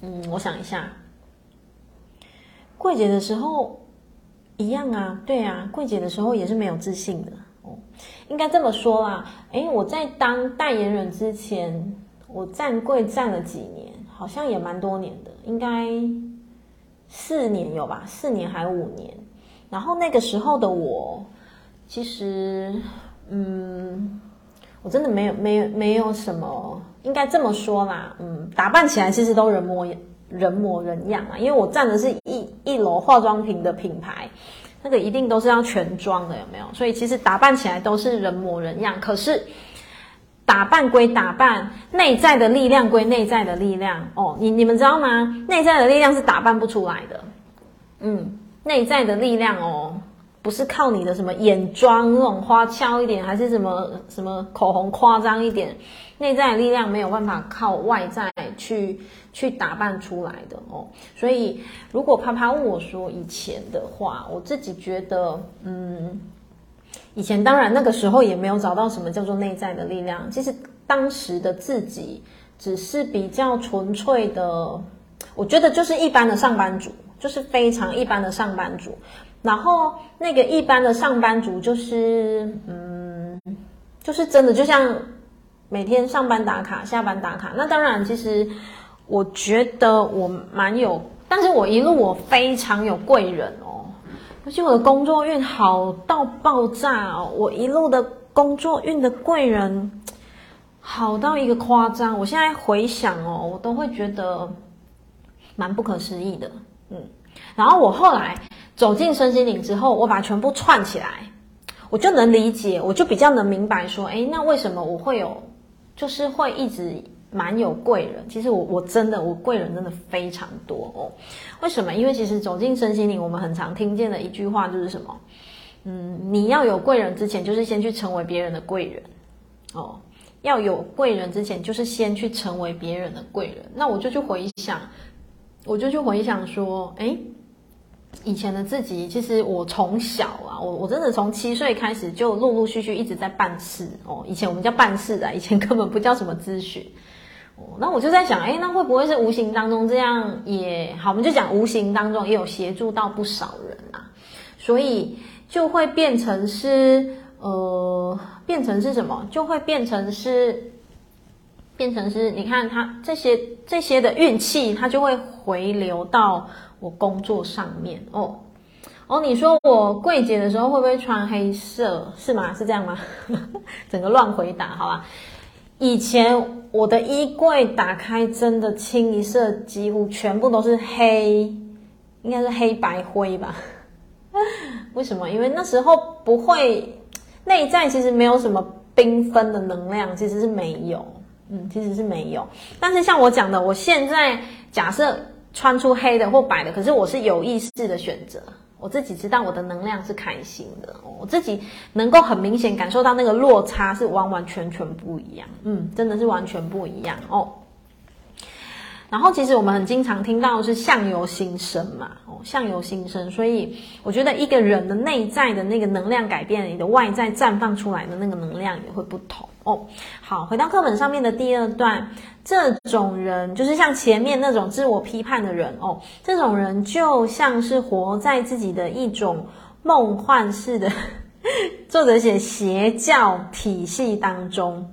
A: 嗯，我想一下，柜姐的时候一样啊，对啊，柜姐的时候也是没有自信的哦。应该这么说啦，诶，我在当代言人之前，我站柜站了几年，好像也蛮多年的，应该四年有吧，四年还五年。然后那个时候的我，其实，嗯，我真的没有没有没有什么，应该这么说啦，嗯，打扮起来其实都人模人模人样啊，因为我站的是一一楼化妆品的品牌。那个一定都是要全妆的，有没有？所以其实打扮起来都是人模人样。可是打扮归打扮，内在的力量归内在的力量哦。你你们知道吗？内在的力量是打扮不出来的。嗯，内在的力量哦，不是靠你的什么眼妆那种花俏一点，还是什么什么口红夸张一点。内在的力量没有办法靠外在去去打扮出来的哦，所以如果啪啪问我说以前的话，我自己觉得，嗯，以前当然那个时候也没有找到什么叫做内在的力量，其实当时的自己只是比较纯粹的，我觉得就是一般的上班族，就是非常一般的上班族，然后那个一般的上班族就是，嗯，就是真的就像。每天上班打卡，下班打卡。那当然，其实我觉得我蛮有，但是我一路我非常有贵人哦，而且我的工作运好到爆炸哦，我一路的工作运的贵人好到一个夸张。我现在回想哦，我都会觉得蛮不可思议的。嗯，然后我后来走进身心灵之后，我把全部串起来，我就能理解，我就比较能明白说，诶，那为什么我会有？就是会一直蛮有贵人，其实我我真的我贵人真的非常多哦。为什么？因为其实走进身心灵，我们很常听见的一句话就是什么？嗯，你要有贵人之前，就是先去成为别人的贵人哦。要有贵人之前，就是先去成为别人的贵人。那我就去回想，我就去回想说，诶。以前的自己，其实我从小啊，我我真的从七岁开始就陆陆续续一直在办事哦。以前我们叫办事啊，以前根本不叫什么咨询哦。那我就在想，诶，那会不会是无形当中这样也好？我们就讲无形当中也有协助到不少人啊，所以就会变成是呃，变成是什么？就会变成是变成是，你看他这些这些的运气，它就会回流到。我工作上面哦哦，你说我柜姐的时候会不会穿黑色？是吗？是这样吗？整个乱回答，好吧。以前我的衣柜打开，真的清一色，几乎全部都是黑，应该是黑白灰吧？为什么？因为那时候不会内在，其实没有什么缤纷的能量，其实是没有，嗯，其实是没有。但是像我讲的，我现在假设。穿出黑的或白的，可是我是有意识的选择，我自己知道我的能量是开心的，我自己能够很明显感受到那个落差是完完全全不一样，嗯，真的是完全不一样哦。然后其实我们很经常听到是相由心生嘛，哦，相由心生，所以我觉得一个人的内在的那个能量改变，你的外在绽放出来的那个能量也会不同哦。好，回到课本上面的第二段。这种人就是像前面那种自我批判的人哦，这种人就像是活在自己的一种梦幻式的，作者写邪教体系当中，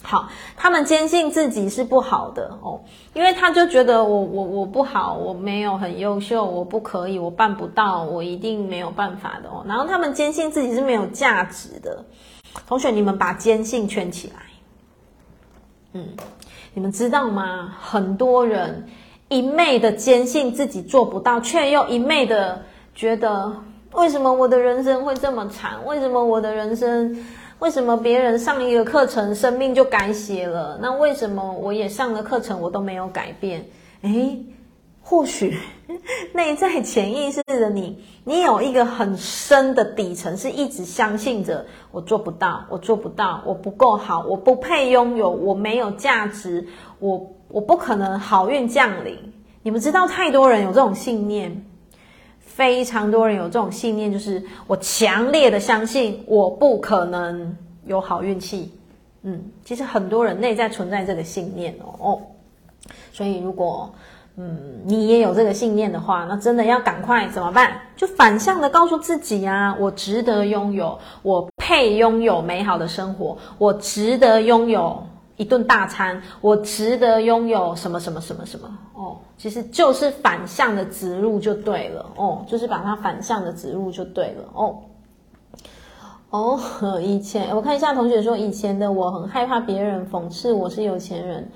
A: 好，他们坚信自己是不好的哦，因为他就觉得我我我不好，我没有很优秀，我不可以，我办不到，我一定没有办法的哦。然后他们坚信自己是没有价值的。同学，你们把坚信圈起来。嗯，你们知道吗？很多人一昧的坚信自己做不到，却又一昧的觉得，为什么我的人生会这么惨？为什么我的人生？为什么别人上一个课程，生命就改写了？那为什么我也上了课程，我都没有改变？诶，或许 内在潜意识的你，你有一个很深的底层，是一直相信着我做不到，我做不到，我不够好，我不配拥有，我没有价值，我我不可能好运降临。你们知道，太多人有这种信念。非常多人有这种信念，就是我强烈的相信我不可能有好运气。嗯，其实很多人内在存在这个信念哦。哦，所以如果嗯你也有这个信念的话，那真的要赶快怎么办？就反向的告诉自己啊，我值得拥有，我配拥有美好的生活，我值得拥有。一顿大餐，我值得拥有什么什么什么什么哦，其实就是反向的植入就对了哦，就是把它反向的植入就对了哦。哦，以前我看一下同学说，以前的我很害怕别人讽刺我是有钱人，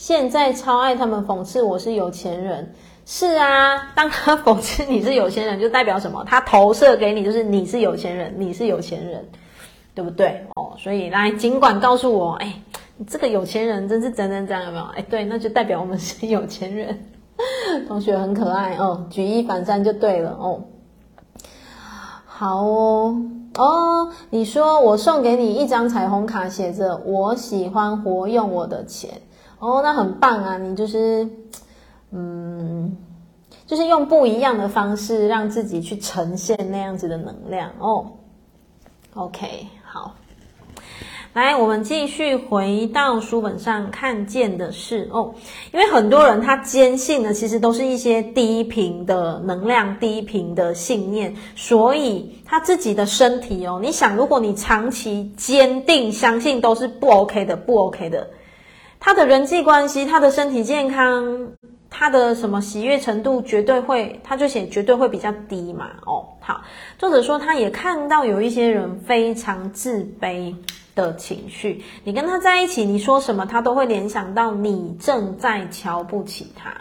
A: 现在超爱他们讽刺我是有钱人。是啊，当他讽刺你是有钱人，就代表什么？他投射给你就是你是有钱人，你是有钱人，对不对？哦，所以来尽管告诉我，哎。这个有钱人真是怎怎怎，有没有？哎，对，那就代表我们是有钱人。同学很可爱哦，举一反三就对了哦。好哦哦，你说我送给你一张彩虹卡，写着“我喜欢活用我的钱”，哦，那很棒啊！你就是嗯，就是用不一样的方式让自己去呈现那样子的能量哦。OK，好。来，我们继续回到书本上看见的事哦，因为很多人他坚信的其实都是一些低频的能量、低频的信念，所以他自己的身体哦，你想，如果你长期坚定相信都是不 OK 的、不 OK 的，他的人际关系、他的身体健康、他的什么喜悦程度绝对会，他就写绝对会比较低嘛。哦，好，作者说他也看到有一些人非常自卑。的情绪，你跟他在一起，你说什么，他都会联想到你正在瞧不起他，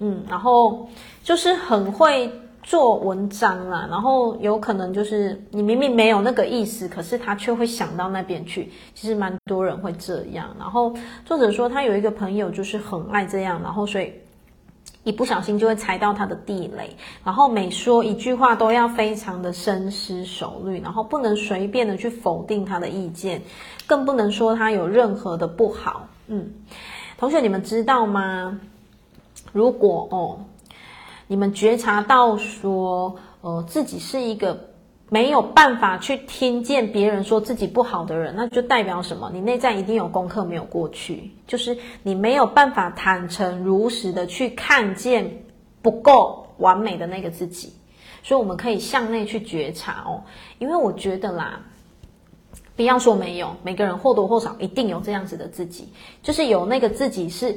A: 嗯，然后就是很会做文章啦，然后有可能就是你明明没有那个意思，可是他却会想到那边去。其实蛮多人会这样。然后作者说他有一个朋友就是很爱这样，然后所以。一不小心就会踩到他的地雷，然后每说一句话都要非常的深思熟虑，然后不能随便的去否定他的意见，更不能说他有任何的不好。嗯，同学你们知道吗？如果哦，你们觉察到说，呃，自己是一个。没有办法去听见别人说自己不好的人，那就代表什么？你内在一定有功课没有过去，就是你没有办法坦诚如实的去看见不够完美的那个自己。所以我们可以向内去觉察哦，因为我觉得啦，不要说没有，每个人或多或少一定有这样子的自己，就是有那个自己是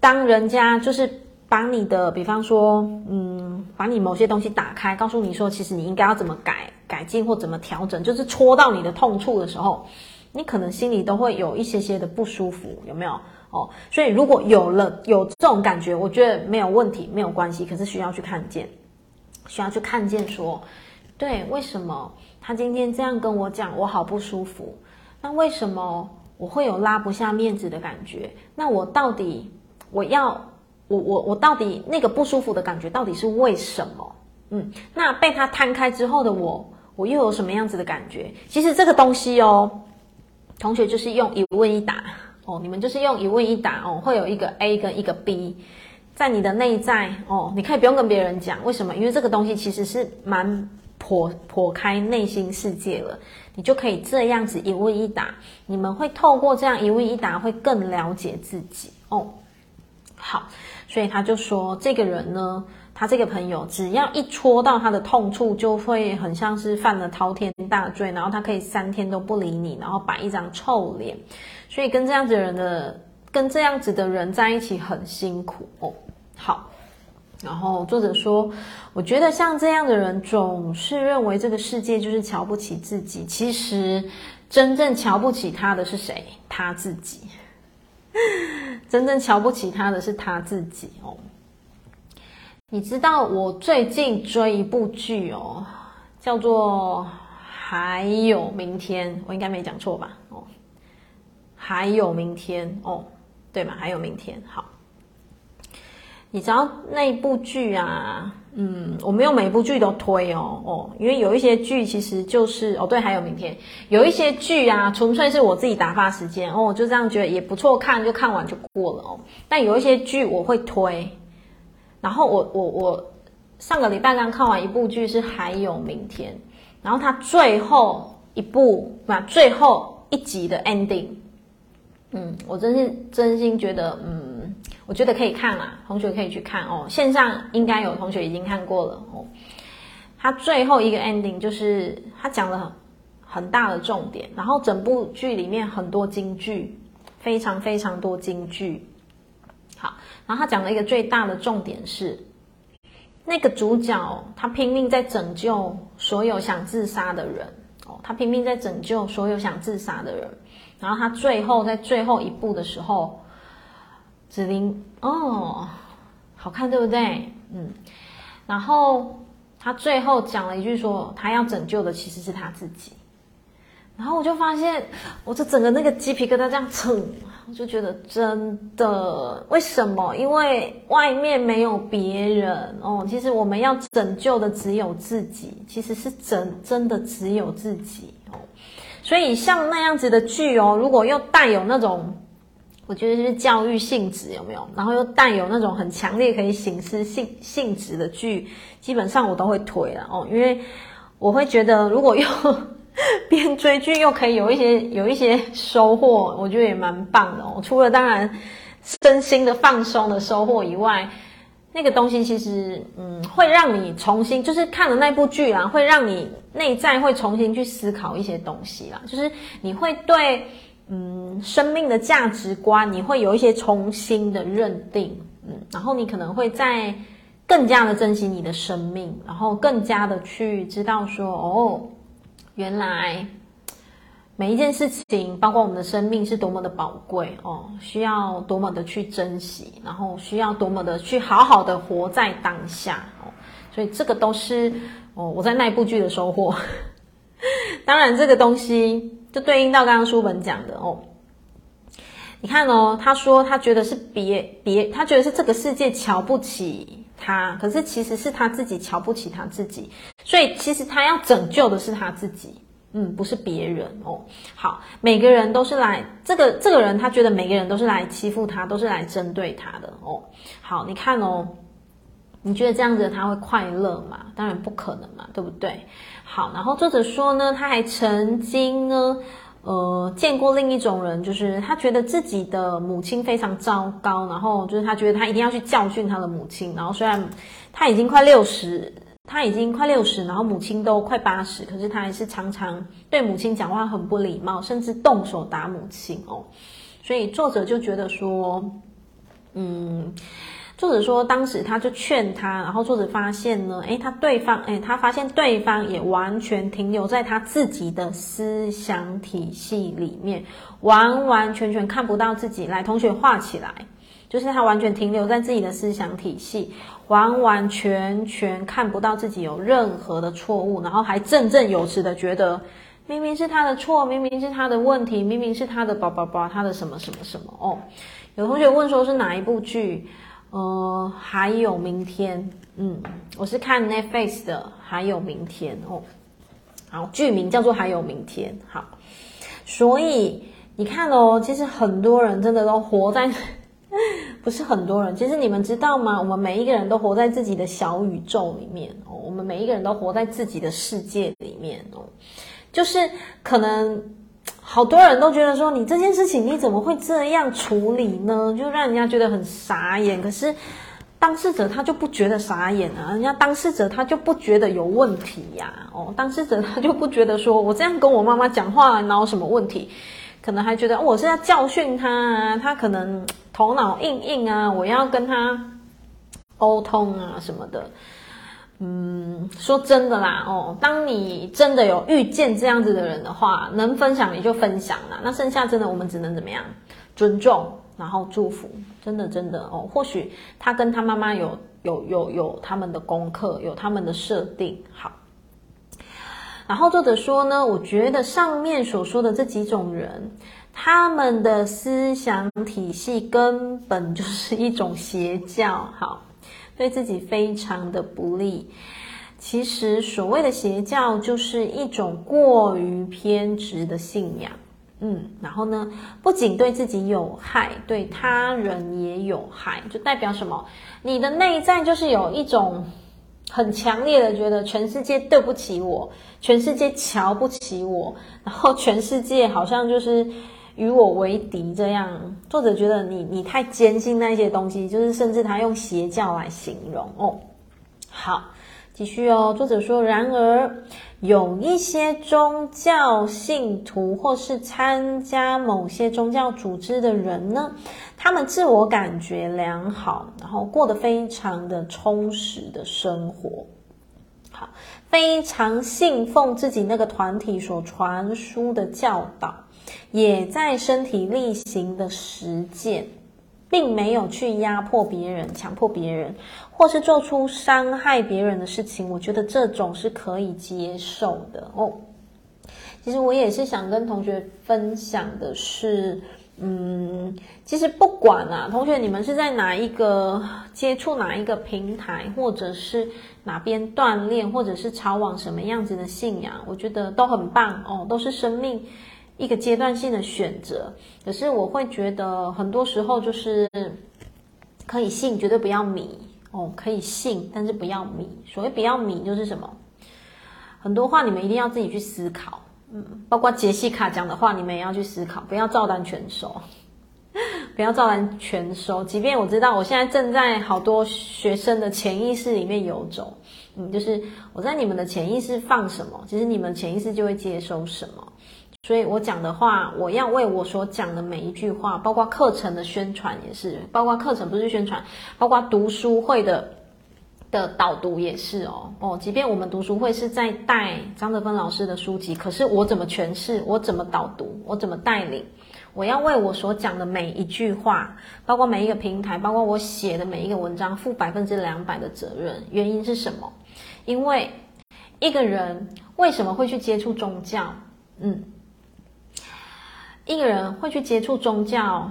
A: 当人家就是。把你的，比方说，嗯，把你某些东西打开，告诉你说，其实你应该要怎么改、改进或怎么调整，就是戳到你的痛处的时候，你可能心里都会有一些些的不舒服，有没有？哦，所以如果有了有这种感觉，我觉得没有问题，没有关系，可是需要去看见，需要去看见说，对，为什么他今天这样跟我讲，我好不舒服？那为什么我会有拉不下面子的感觉？那我到底我要？我我我到底那个不舒服的感觉到底是为什么？嗯，那被他摊开之后的我，我又有什么样子的感觉？其实这个东西哦，同学就是用一问一答哦，你们就是用一问一答哦，会有一个 A 跟一个 B，在你的内在哦，你可以不用跟别人讲为什么，因为这个东西其实是蛮剖剖开内心世界了，你就可以这样子一问一答，你们会透过这样一问一答，会更了解自己哦。好，所以他就说，这个人呢，他这个朋友只要一戳到他的痛处，就会很像是犯了滔天大罪，然后他可以三天都不理你，然后摆一张臭脸。所以跟这样子人的，跟这样子的人在一起很辛苦哦。好，然后作者说，我觉得像这样的人总是认为这个世界就是瞧不起自己，其实真正瞧不起他的是谁？他自己。真正瞧不起他的是他自己哦。你知道我最近追一部剧哦，叫做《还有明天》，我应该没讲错吧？哦，还有明天哦，对吗？还有明天，好。你知道那部剧啊？嗯，我没有每一部剧都推哦哦，因为有一些剧其实就是哦，对，还有明天有一些剧啊，纯粹是我自己打发时间哦，就这样觉得也不错看，就看完就过了哦。但有一些剧我会推，然后我我我上个礼拜刚看完一部剧是还有明天，然后它最后一部嘛，最后一集的 ending，嗯，我真是真心觉得嗯。我觉得可以看啦，同学可以去看哦。线上应该有同学已经看过了哦。他最后一个 ending 就是他讲了很很大的重点，然后整部剧里面很多金句，非常非常多金句。好，然后他讲了一个最大的重点是，那个主角他拼命在拯救所有想自杀的人哦，他拼命在拯救所有想自杀的人，然后他最后在最后一步的时候。子琳哦，好看对不对？嗯，然后他最后讲了一句说，他要拯救的其实是他自己。然后我就发现，我这整个那个鸡皮疙瘩这样蹭，我就觉得真的，为什么？因为外面没有别人哦。其实我们要拯救的只有自己，其实是真真的只有自己哦。所以像那样子的剧哦，如果又带有那种。我觉得是教育性质有没有？然后又带有那种很强烈可以醒思性性质的剧，基本上我都会推了哦，因为我会觉得如果又 边追剧又可以有一些有一些收获，我觉得也蛮棒的哦。除了当然身心的放松的收获以外，那个东西其实嗯会让你重新就是看了那部剧啦，会让你内在会重新去思考一些东西啦，就是你会对。嗯，生命的价值观，你会有一些重新的认定，嗯，然后你可能会在更加的珍惜你的生命，然后更加的去知道说，哦，原来每一件事情，包括我们的生命是多么的宝贵哦，需要多么的去珍惜，然后需要多么的去好好的活在当下哦，所以这个都是哦我在那部剧的收获。当然，这个东西。就对应到刚刚书本讲的哦，你看哦，他说他觉得是别别，他觉得是这个世界瞧不起他，可是其实是他自己瞧不起他自己，所以其实他要拯救的是他自己，嗯，不是别人哦。好，每个人都是来这个这个人，他觉得每个人都是来欺负他，都是来针对他的哦。好，你看哦，你觉得这样子他会快乐吗？当然不可能嘛，对不对？好，然后作者说呢，他还曾经呢，呃，见过另一种人，就是他觉得自己的母亲非常糟糕，然后就是他觉得他一定要去教训他的母亲，然后虽然他已经快六十，他已经快六十，然后母亲都快八十，可是他还是常常对母亲讲话很不礼貌，甚至动手打母亲哦，所以作者就觉得说，嗯。作者说，当时他就劝他，然后作者发现呢，诶，他对方，诶，他发现对方也完全停留在他自己的思想体系里面，完完全全看不到自己。来，同学画起来，就是他完全停留在自己的思想体系，完完全全看不到自己有任何的错误，然后还振振有词的觉得明明是他的错，明明是他的问题，明明是他的宝宝宝，他的什么什么什么哦。有同学问说，是哪一部剧？呃，还有明天，嗯，我是看 Netflix 的，还有明天哦。好，剧名叫做《还有明天》。好，所以你看哦，其实很多人真的都活在，不是很多人，其实你们知道吗？我们每一个人都活在自己的小宇宙里面哦，我们每一个人都活在自己的世界里面哦，就是可能。好多人都觉得说，你这件事情你怎么会这样处理呢？就让人家觉得很傻眼。可是当事者他就不觉得傻眼啊，人家当事者他就不觉得有问题呀。哦，当事者他就不觉得说我这样跟我妈妈讲话，哪有什么问题？可能还觉得我是要教训他啊，他可能头脑硬硬啊，我要跟他沟通啊什么的。嗯，说真的啦，哦，当你真的有遇见这样子的人的话，能分享你就分享啦。那剩下真的我们只能怎么样？尊重，然后祝福。真的真的哦，或许他跟他妈妈有有有有他们的功课，有他们的设定。好，然后作者说呢，我觉得上面所说的这几种人，他们的思想体系根本就是一种邪教。好。对自己非常的不利。其实所谓的邪教，就是一种过于偏执的信仰。嗯，然后呢，不仅对自己有害，对他人也有害。就代表什么？你的内在就是有一种很强烈的觉得，全世界对不起我，全世界瞧不起我，然后全世界好像就是。与我为敌，这样作者觉得你你太坚信那些东西，就是甚至他用邪教来形容哦。好，继续哦。作者说，然而有一些宗教信徒或是参加某些宗教组织的人呢，他们自我感觉良好，然后过得非常的充实的生活，好，非常信奉自己那个团体所传输的教导。也在身体力行的实践，并没有去压迫别人、强迫别人，或是做出伤害别人的事情。我觉得这种是可以接受的哦。其实我也是想跟同学分享的是，嗯，其实不管啊，同学你们是在哪一个接触哪一个平台，或者是哪边锻炼，或者是朝往什么样子的信仰，我觉得都很棒哦，都是生命。一个阶段性的选择，可是我会觉得很多时候就是可以信，绝对不要迷哦。可以信，但是不要迷。所谓不要迷，就是什么？很多话你们一定要自己去思考。嗯，包括杰西卡讲的话，你们也要去思考，不要照单全收，不要照单全收。即便我知道我现在正在好多学生的潜意识里面游走，嗯，就是我在你们的潜意识放什么，其实你们潜意识就会接收什么。所以我讲的话，我要为我所讲的每一句话，包括课程的宣传也是，包括课程不是宣传，包括读书会的的导读也是哦哦。即便我们读书会是在带张德芬老师的书籍，可是我怎么诠释，我怎么导读，我怎么带领，我要为我所讲的每一句话，包括每一个平台，包括我写的每一个文章，负百分之两百的责任。原因是什么？因为一个人为什么会去接触宗教？嗯。一个人会去接触宗教，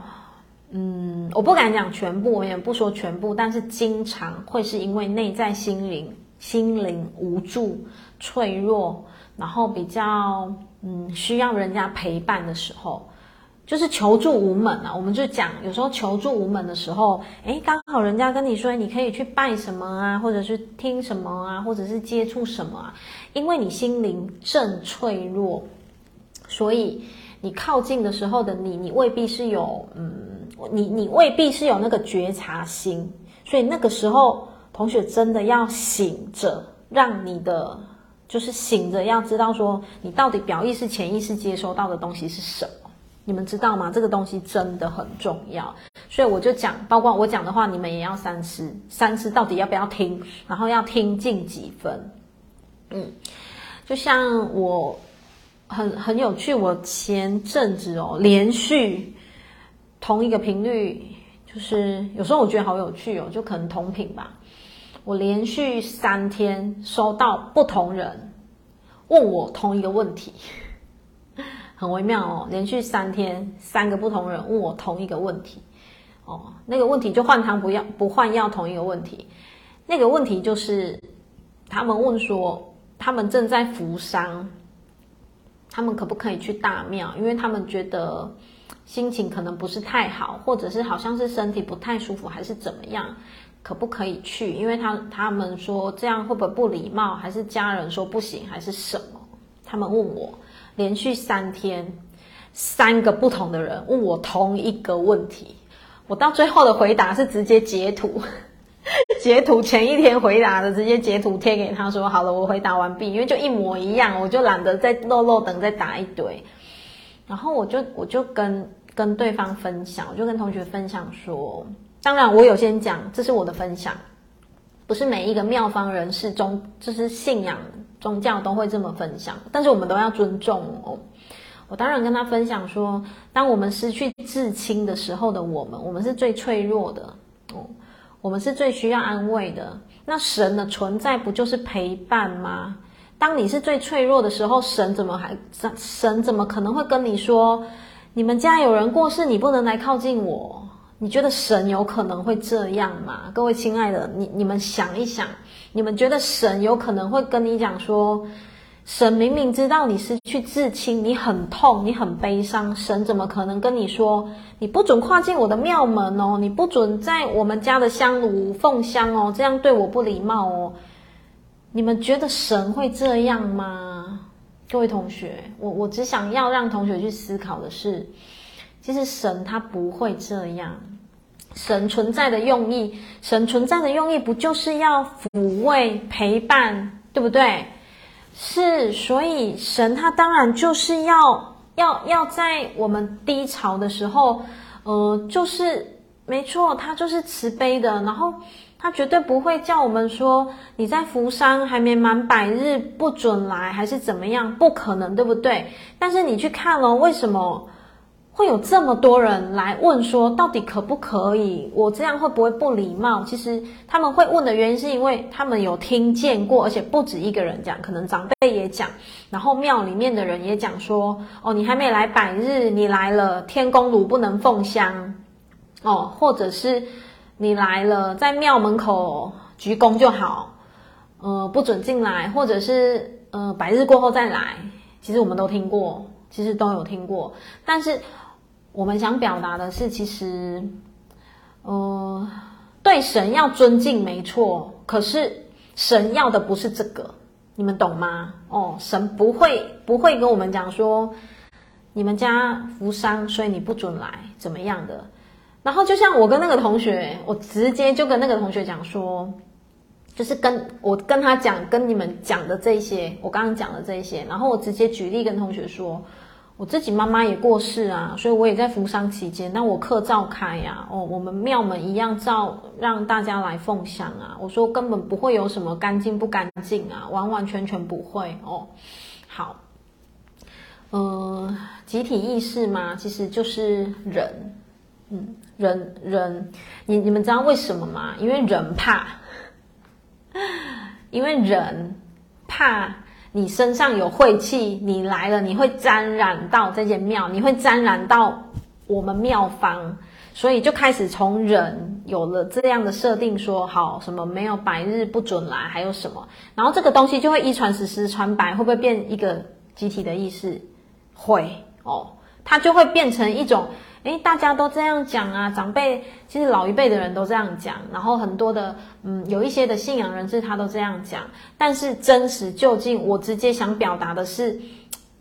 A: 嗯，我不敢讲全部，我也不说全部，但是经常会是因为内在心灵心灵无助、脆弱，然后比较嗯需要人家陪伴的时候，就是求助无门啊。我们就讲，有时候求助无门的时候，诶，刚好人家跟你说，你可以去拜什么啊，或者是听什么啊，或者是接触什么啊，因为你心灵正脆弱，所以。你靠近的时候的你，你未必是有，嗯，你你未必是有那个觉察心，所以那个时候，同学真的要醒着，让你的就是醒着，要知道说你到底表意识、潜意识接收到的东西是什么，你们知道吗？这个东西真的很重要，所以我就讲，包括我讲的话，你们也要三思，三思到底要不要听，然后要听进几分，嗯，就像我。很很有趣，我前阵子哦，连续同一个频率，就是有时候我觉得好有趣哦，就可能同频吧。我连续三天收到不同人问我同一个问题，很微妙哦。连续三天，三个不同人问我同一个问题，哦，那个问题就换汤不要不换药，同一个问题。那个问题就是他们问说，他们正在服伤。他们可不可以去大庙？因为他们觉得心情可能不是太好，或者是好像是身体不太舒服，还是怎么样？可不可以去？因为他他们说这样会不会不礼貌？还是家人说不行？还是什么？他们问我，连续三天，三个不同的人问我同一个问题，我到最后的回答是直接截图，截图前一天回答的，直接截图贴给他说，好了，我回答完毕，因为就一模一样，我就懒得再漏漏等再打一堆，然后我就我就跟跟对方分享，我就跟同学分享说，当然我有先讲，这是我的分享，不是每一个妙方人士中，就是信仰宗教都会这么分享，但是我们都要尊重哦。我当然跟他分享说，当我们失去至亲的时候的我们，我们是最脆弱的，我们是最需要安慰的。那神的存在不就是陪伴吗？当你是最脆弱的时候，神怎么还神怎么可能会跟你说，你们家有人过世，你不能来靠近我？你觉得神有可能会这样吗？各位亲爱的，你你们想一想，你们觉得神有可能会跟你讲说？神明明知道你失去至亲，你很痛，你很悲伤。神怎么可能跟你说，你不准跨进我的庙门哦，你不准在我们家的香炉奉香哦，这样对我不礼貌哦？你们觉得神会这样吗？各位同学，我我只想要让同学去思考的是，其实神他不会这样。神存在的用意，神存在的用意不就是要抚慰、陪伴，对不对？是，所以神他当然就是要要要在我们低潮的时候，呃，就是没错，他就是慈悲的，然后他绝对不会叫我们说你在福山还没满百日不准来，还是怎么样，不可能，对不对？但是你去看哦，为什么？会有这么多人来问说，到底可不可以？我这样会不会不礼貌？其实他们会问的原因，是因为他们有听见过，而且不止一个人讲，可能长辈也讲，然后庙里面的人也讲说，哦，你还没来百日，你来了，天公炉不能奉香，哦，或者是你来了，在庙门口鞠躬就好，呃，不准进来，或者是呃，百日过后再来。其实我们都听过，其实都有听过，但是。我们想表达的是，其实，呃，对神要尊敬没错，可是神要的不是这个，你们懂吗？哦，神不会不会跟我们讲说，你们家服丧，所以你不准来，怎么样的？然后就像我跟那个同学，我直接就跟那个同学讲说，就是跟我跟他讲，跟你们讲的这些，我刚刚讲的这些，然后我直接举例跟同学说。我自己妈妈也过世啊，所以我也在服丧期间，那我课照开呀，哦，我们庙门一样照让大家来奉香啊。我说根本不会有什么干净不干净啊，完完全全不会哦。好，呃，集体意识嘛，其实就是人，嗯，人人，你你们知道为什么吗？因为人怕，因为人怕。你身上有晦气，你来了，你会沾染到这间庙，你会沾染到我们庙方，所以就开始从人有了这样的设定说，好什么没有白日不准来，还有什么，然后这个东西就会一传十，十传百，会不会变一个集体的意识？会哦，他就会变成一种。诶，大家都这样讲啊，长辈其实老一辈的人都这样讲，然后很多的嗯，有一些的信仰人士他都这样讲，但是真实究竟，我直接想表达的是，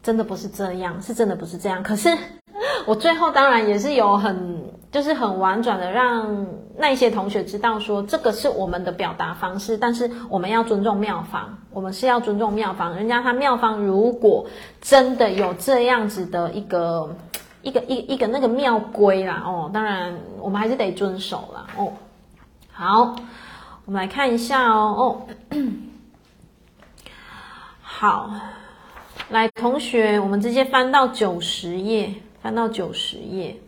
A: 真的不是这样，是真的不是这样。可是我最后当然也是有很就是很婉转的让那些同学知道说，这个是我们的表达方式，但是我们要尊重妙方，我们是要尊重妙方，人家他妙方如果真的有这样子的一个。一个一一个那个庙规啦，哦，当然我们还是得遵守啦，哦。好，我们来看一下哦，哦，好，来同学，我们直接翻到九十页，翻到九十页。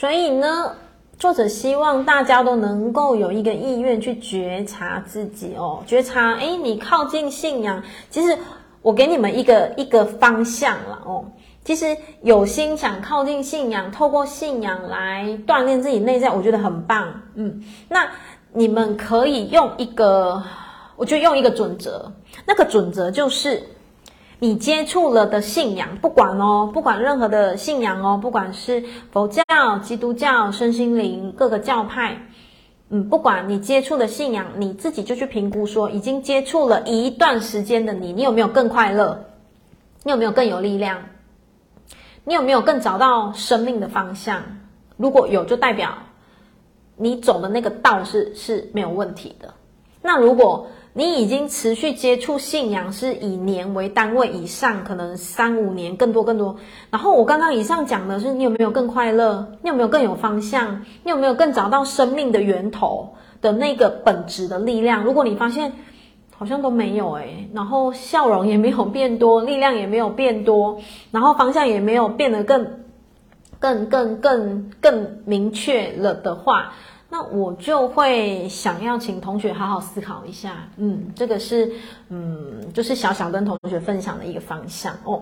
A: 所以呢，作者希望大家都能够有一个意愿去觉察自己哦，觉察，诶，你靠近信仰，其实我给你们一个一个方向了哦。其实有心想靠近信仰，透过信仰来锻炼自己内在，我觉得很棒。嗯，那你们可以用一个，我觉得用一个准则，那个准则就是，你接触了的信仰，不管哦，不管任何的信仰哦，不管是佛教、基督教、身心灵各个教派，嗯，不管你接触的信仰，你自己就去评估说，已经接触了一段时间的你，你有没有更快乐？你有没有更有力量？你有没有更找到生命的方向？如果有，就代表你走的那个道是是没有问题的。那如果你已经持续接触信仰是以年为单位以上，可能三五年更多更多。然后我刚刚以上讲的是你有没有更快乐？你有没有更有方向？你有没有更找到生命的源头的那个本质的力量？如果你发现好像都没有诶，然后笑容也没有变多，力量也没有变多，然后方向也没有变得更更更更更明确了的话。那我就会想要请同学好好思考一下，嗯，这个是，嗯，就是小小跟同学分享的一个方向哦。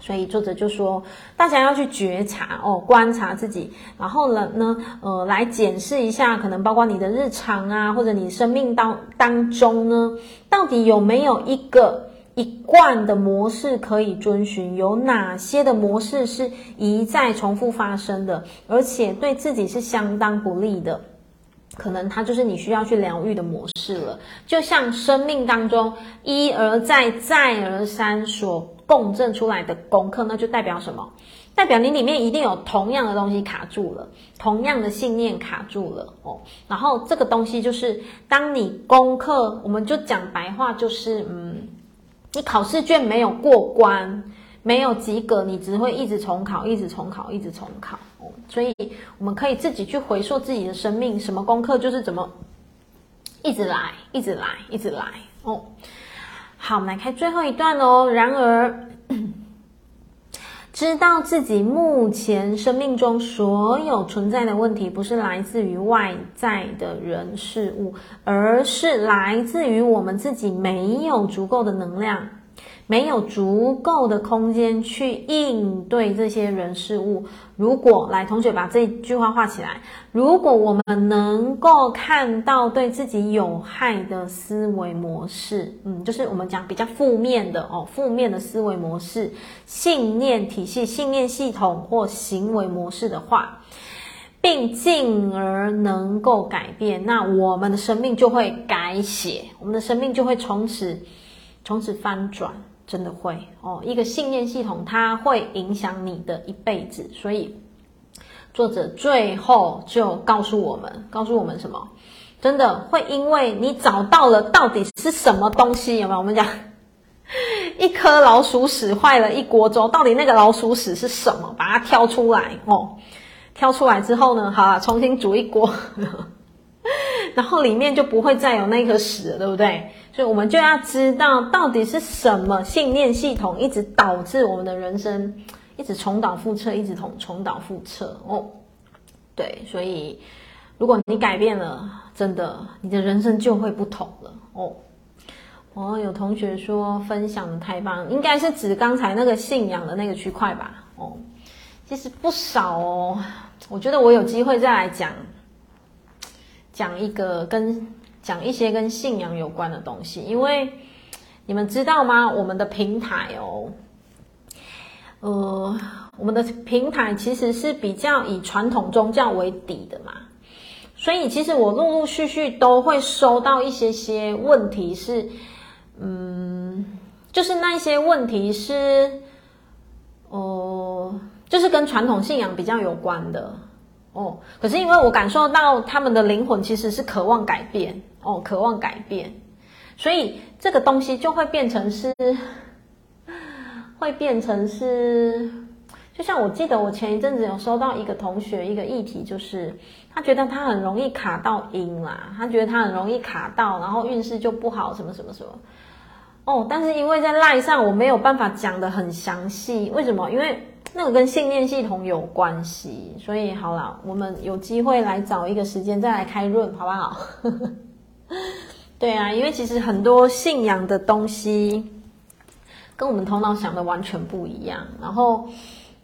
A: 所以作者就说，大家要去觉察哦，观察自己，然后呢，呢，呃，来检视一下，可能包括你的日常啊，或者你生命当当中呢，到底有没有一个一贯的模式可以遵循？有哪些的模式是一再重复发生的，而且对自己是相当不利的？可能它就是你需要去疗愈的模式了。就像生命当中一而再、再而三所共振出来的功课，那就代表什么？代表你里面一定有同样的东西卡住了，同样的信念卡住了哦。然后这个东西就是，当你功课，我们就讲白话，就是嗯。你考试卷没有过关，没有及格，你只会一直重考，一直重考，一直重考。所以我们可以自己去回溯自己的生命，什么功课就是怎么一直来，一直来，一直来。哦，好，我们来看最后一段哦。然而。知道自己目前生命中所有存在的问题，不是来自于外在的人事物，而是来自于我们自己没有足够的能量。没有足够的空间去应对这些人事物。如果来，同学把这句话画起来。如果我们能够看到对自己有害的思维模式，嗯，就是我们讲比较负面的哦，负面的思维模式、信念体系、信念系统或行为模式的话，并进而能够改变，那我们的生命就会改写，我们的生命就会从此从此翻转。真的会哦，一个信念系统，它会影响你的一辈子。所以，作者最后就告诉我们，告诉我们什么？真的会因为你找到了到底是什么东西，有没有？我们讲 一颗老鼠屎坏了一锅粥，到底那个老鼠屎是什么？把它挑出来哦，挑出来之后呢，好了，重新煮一锅。然后里面就不会再有那颗屎了，对不对？所以我们就要知道到底是什么信念系统一直导致我们的人生一直重蹈覆辙，一直重重蹈覆辙哦。对，所以如果你改变了，真的你的人生就会不同了哦。哦，有同学说分享的太棒，应该是指刚才那个信仰的那个区块吧？哦，其实不少哦。我觉得我有机会再来讲。讲一个跟讲一些跟信仰有关的东西，因为你们知道吗？我们的平台哦，呃，我们的平台其实是比较以传统宗教为底的嘛，所以其实我陆陆续续都会收到一些些问题是，嗯，就是那些问题是，哦、就是跟传统信仰比较有关的。哦，可是因为我感受到他们的灵魂其实是渴望改变哦，渴望改变，所以这个东西就会变成是，会变成是，就像我记得我前一阵子有收到一个同学一个议题，就是他觉得他很容易卡到阴啦，他觉得他很容易卡到，然后运势就不好，什么什么什么。哦，但是因为在赖上我没有办法讲得很详细，为什么？因为。那个跟信念系统有关系，所以好了，我们有机会来找一个时间再来开论，好不好？对啊，因为其实很多信仰的东西跟我们头脑想的完全不一样。然后，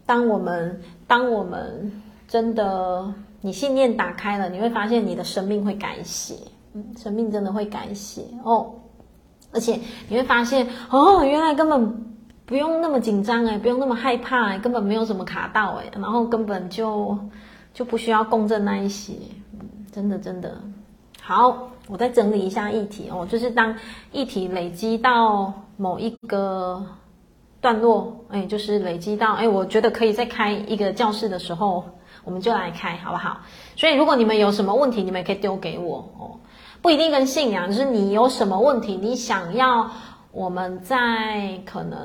A: 当我们当我们真的你信念打开了，你会发现你的生命会改写，嗯，生命真的会改写哦。而且你会发现，哦，原来根本。不用那么紧张哎，不用那么害怕哎，根本没有什么卡到哎，然后根本就就不需要共振那一些，真的真的好。我再整理一下议题哦，就是当议题累积到某一个段落，哎，就是累积到，哎，我觉得可以再开一个教室的时候，我们就来开，好不好？所以如果你们有什么问题，你们也可以丢给我哦，不一定跟信仰，就是你有什么问题，你想要我们在可能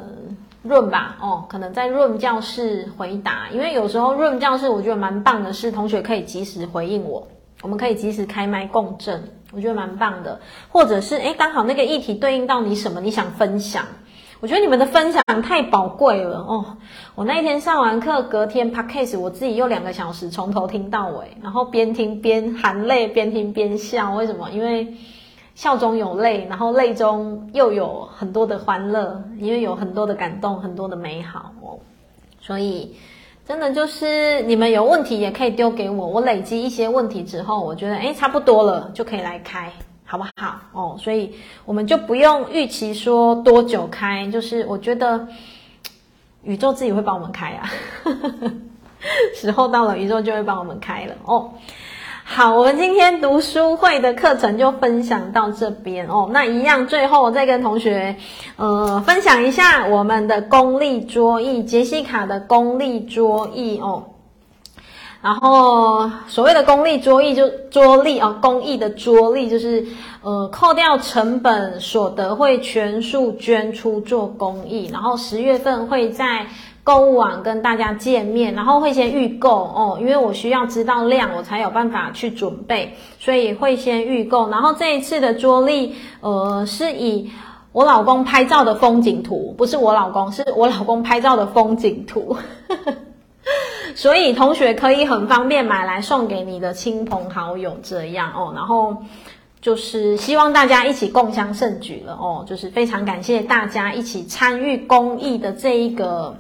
A: 润吧，哦，可能在润教室回答，因为有时候润教室我觉得蛮棒的是，同学可以及时回应我，我们可以及时开麦共振，我觉得蛮棒的，或者是哎，刚好那个议题对应到你什么，你想分享。我觉得你们的分享太宝贵了哦！我那一天上完课，隔天 Podcast 我自己又两个小时从头听到尾，然后边听边含泪，边听边笑。为什么？因为笑中有泪，然后泪中又有很多的欢乐，因为有很多的感动，很多的美好哦。所以真的就是你们有问题也可以丢给我，我累积一些问题之后，我觉得诶差不多了，就可以来开。好不好哦？所以我们就不用预期说多久开，就是我觉得宇宙自己会帮我们开啊，时候到了，宇宙就会帮我们开了哦。好，我们今天读书会的课程就分享到这边哦。那一样，最后再跟同学呃分享一下我们的功利桌椅，杰西卡的功利桌椅哦。然后所谓的功利桌椅就桌立啊，公益的桌立就是呃扣掉成本所得会全数捐出做公益，然后十月份会在购物网跟大家见面，然后会先预购哦，因为我需要知道量，我才有办法去准备，所以会先预购。然后这一次的桌历呃是以我老公拍照的风景图，不是我老公，是我老公拍照的风景图。所以同学可以很方便买来送给你的亲朋好友，这样哦。然后就是希望大家一起共襄盛举了哦。就是非常感谢大家一起参与公益的这一个。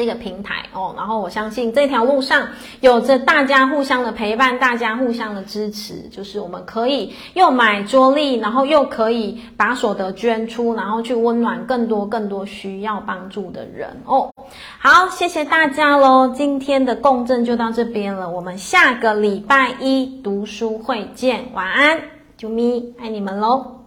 A: 这个平台哦，然后我相信这条路上有着大家互相的陪伴，大家互相的支持，就是我们可以又买桌立，然后又可以把所得捐出，然后去温暖更多更多需要帮助的人哦。好，谢谢大家喽，今天的共振就到这边了，我们下个礼拜一读书会见，晚安，啾咪，爱你们喽。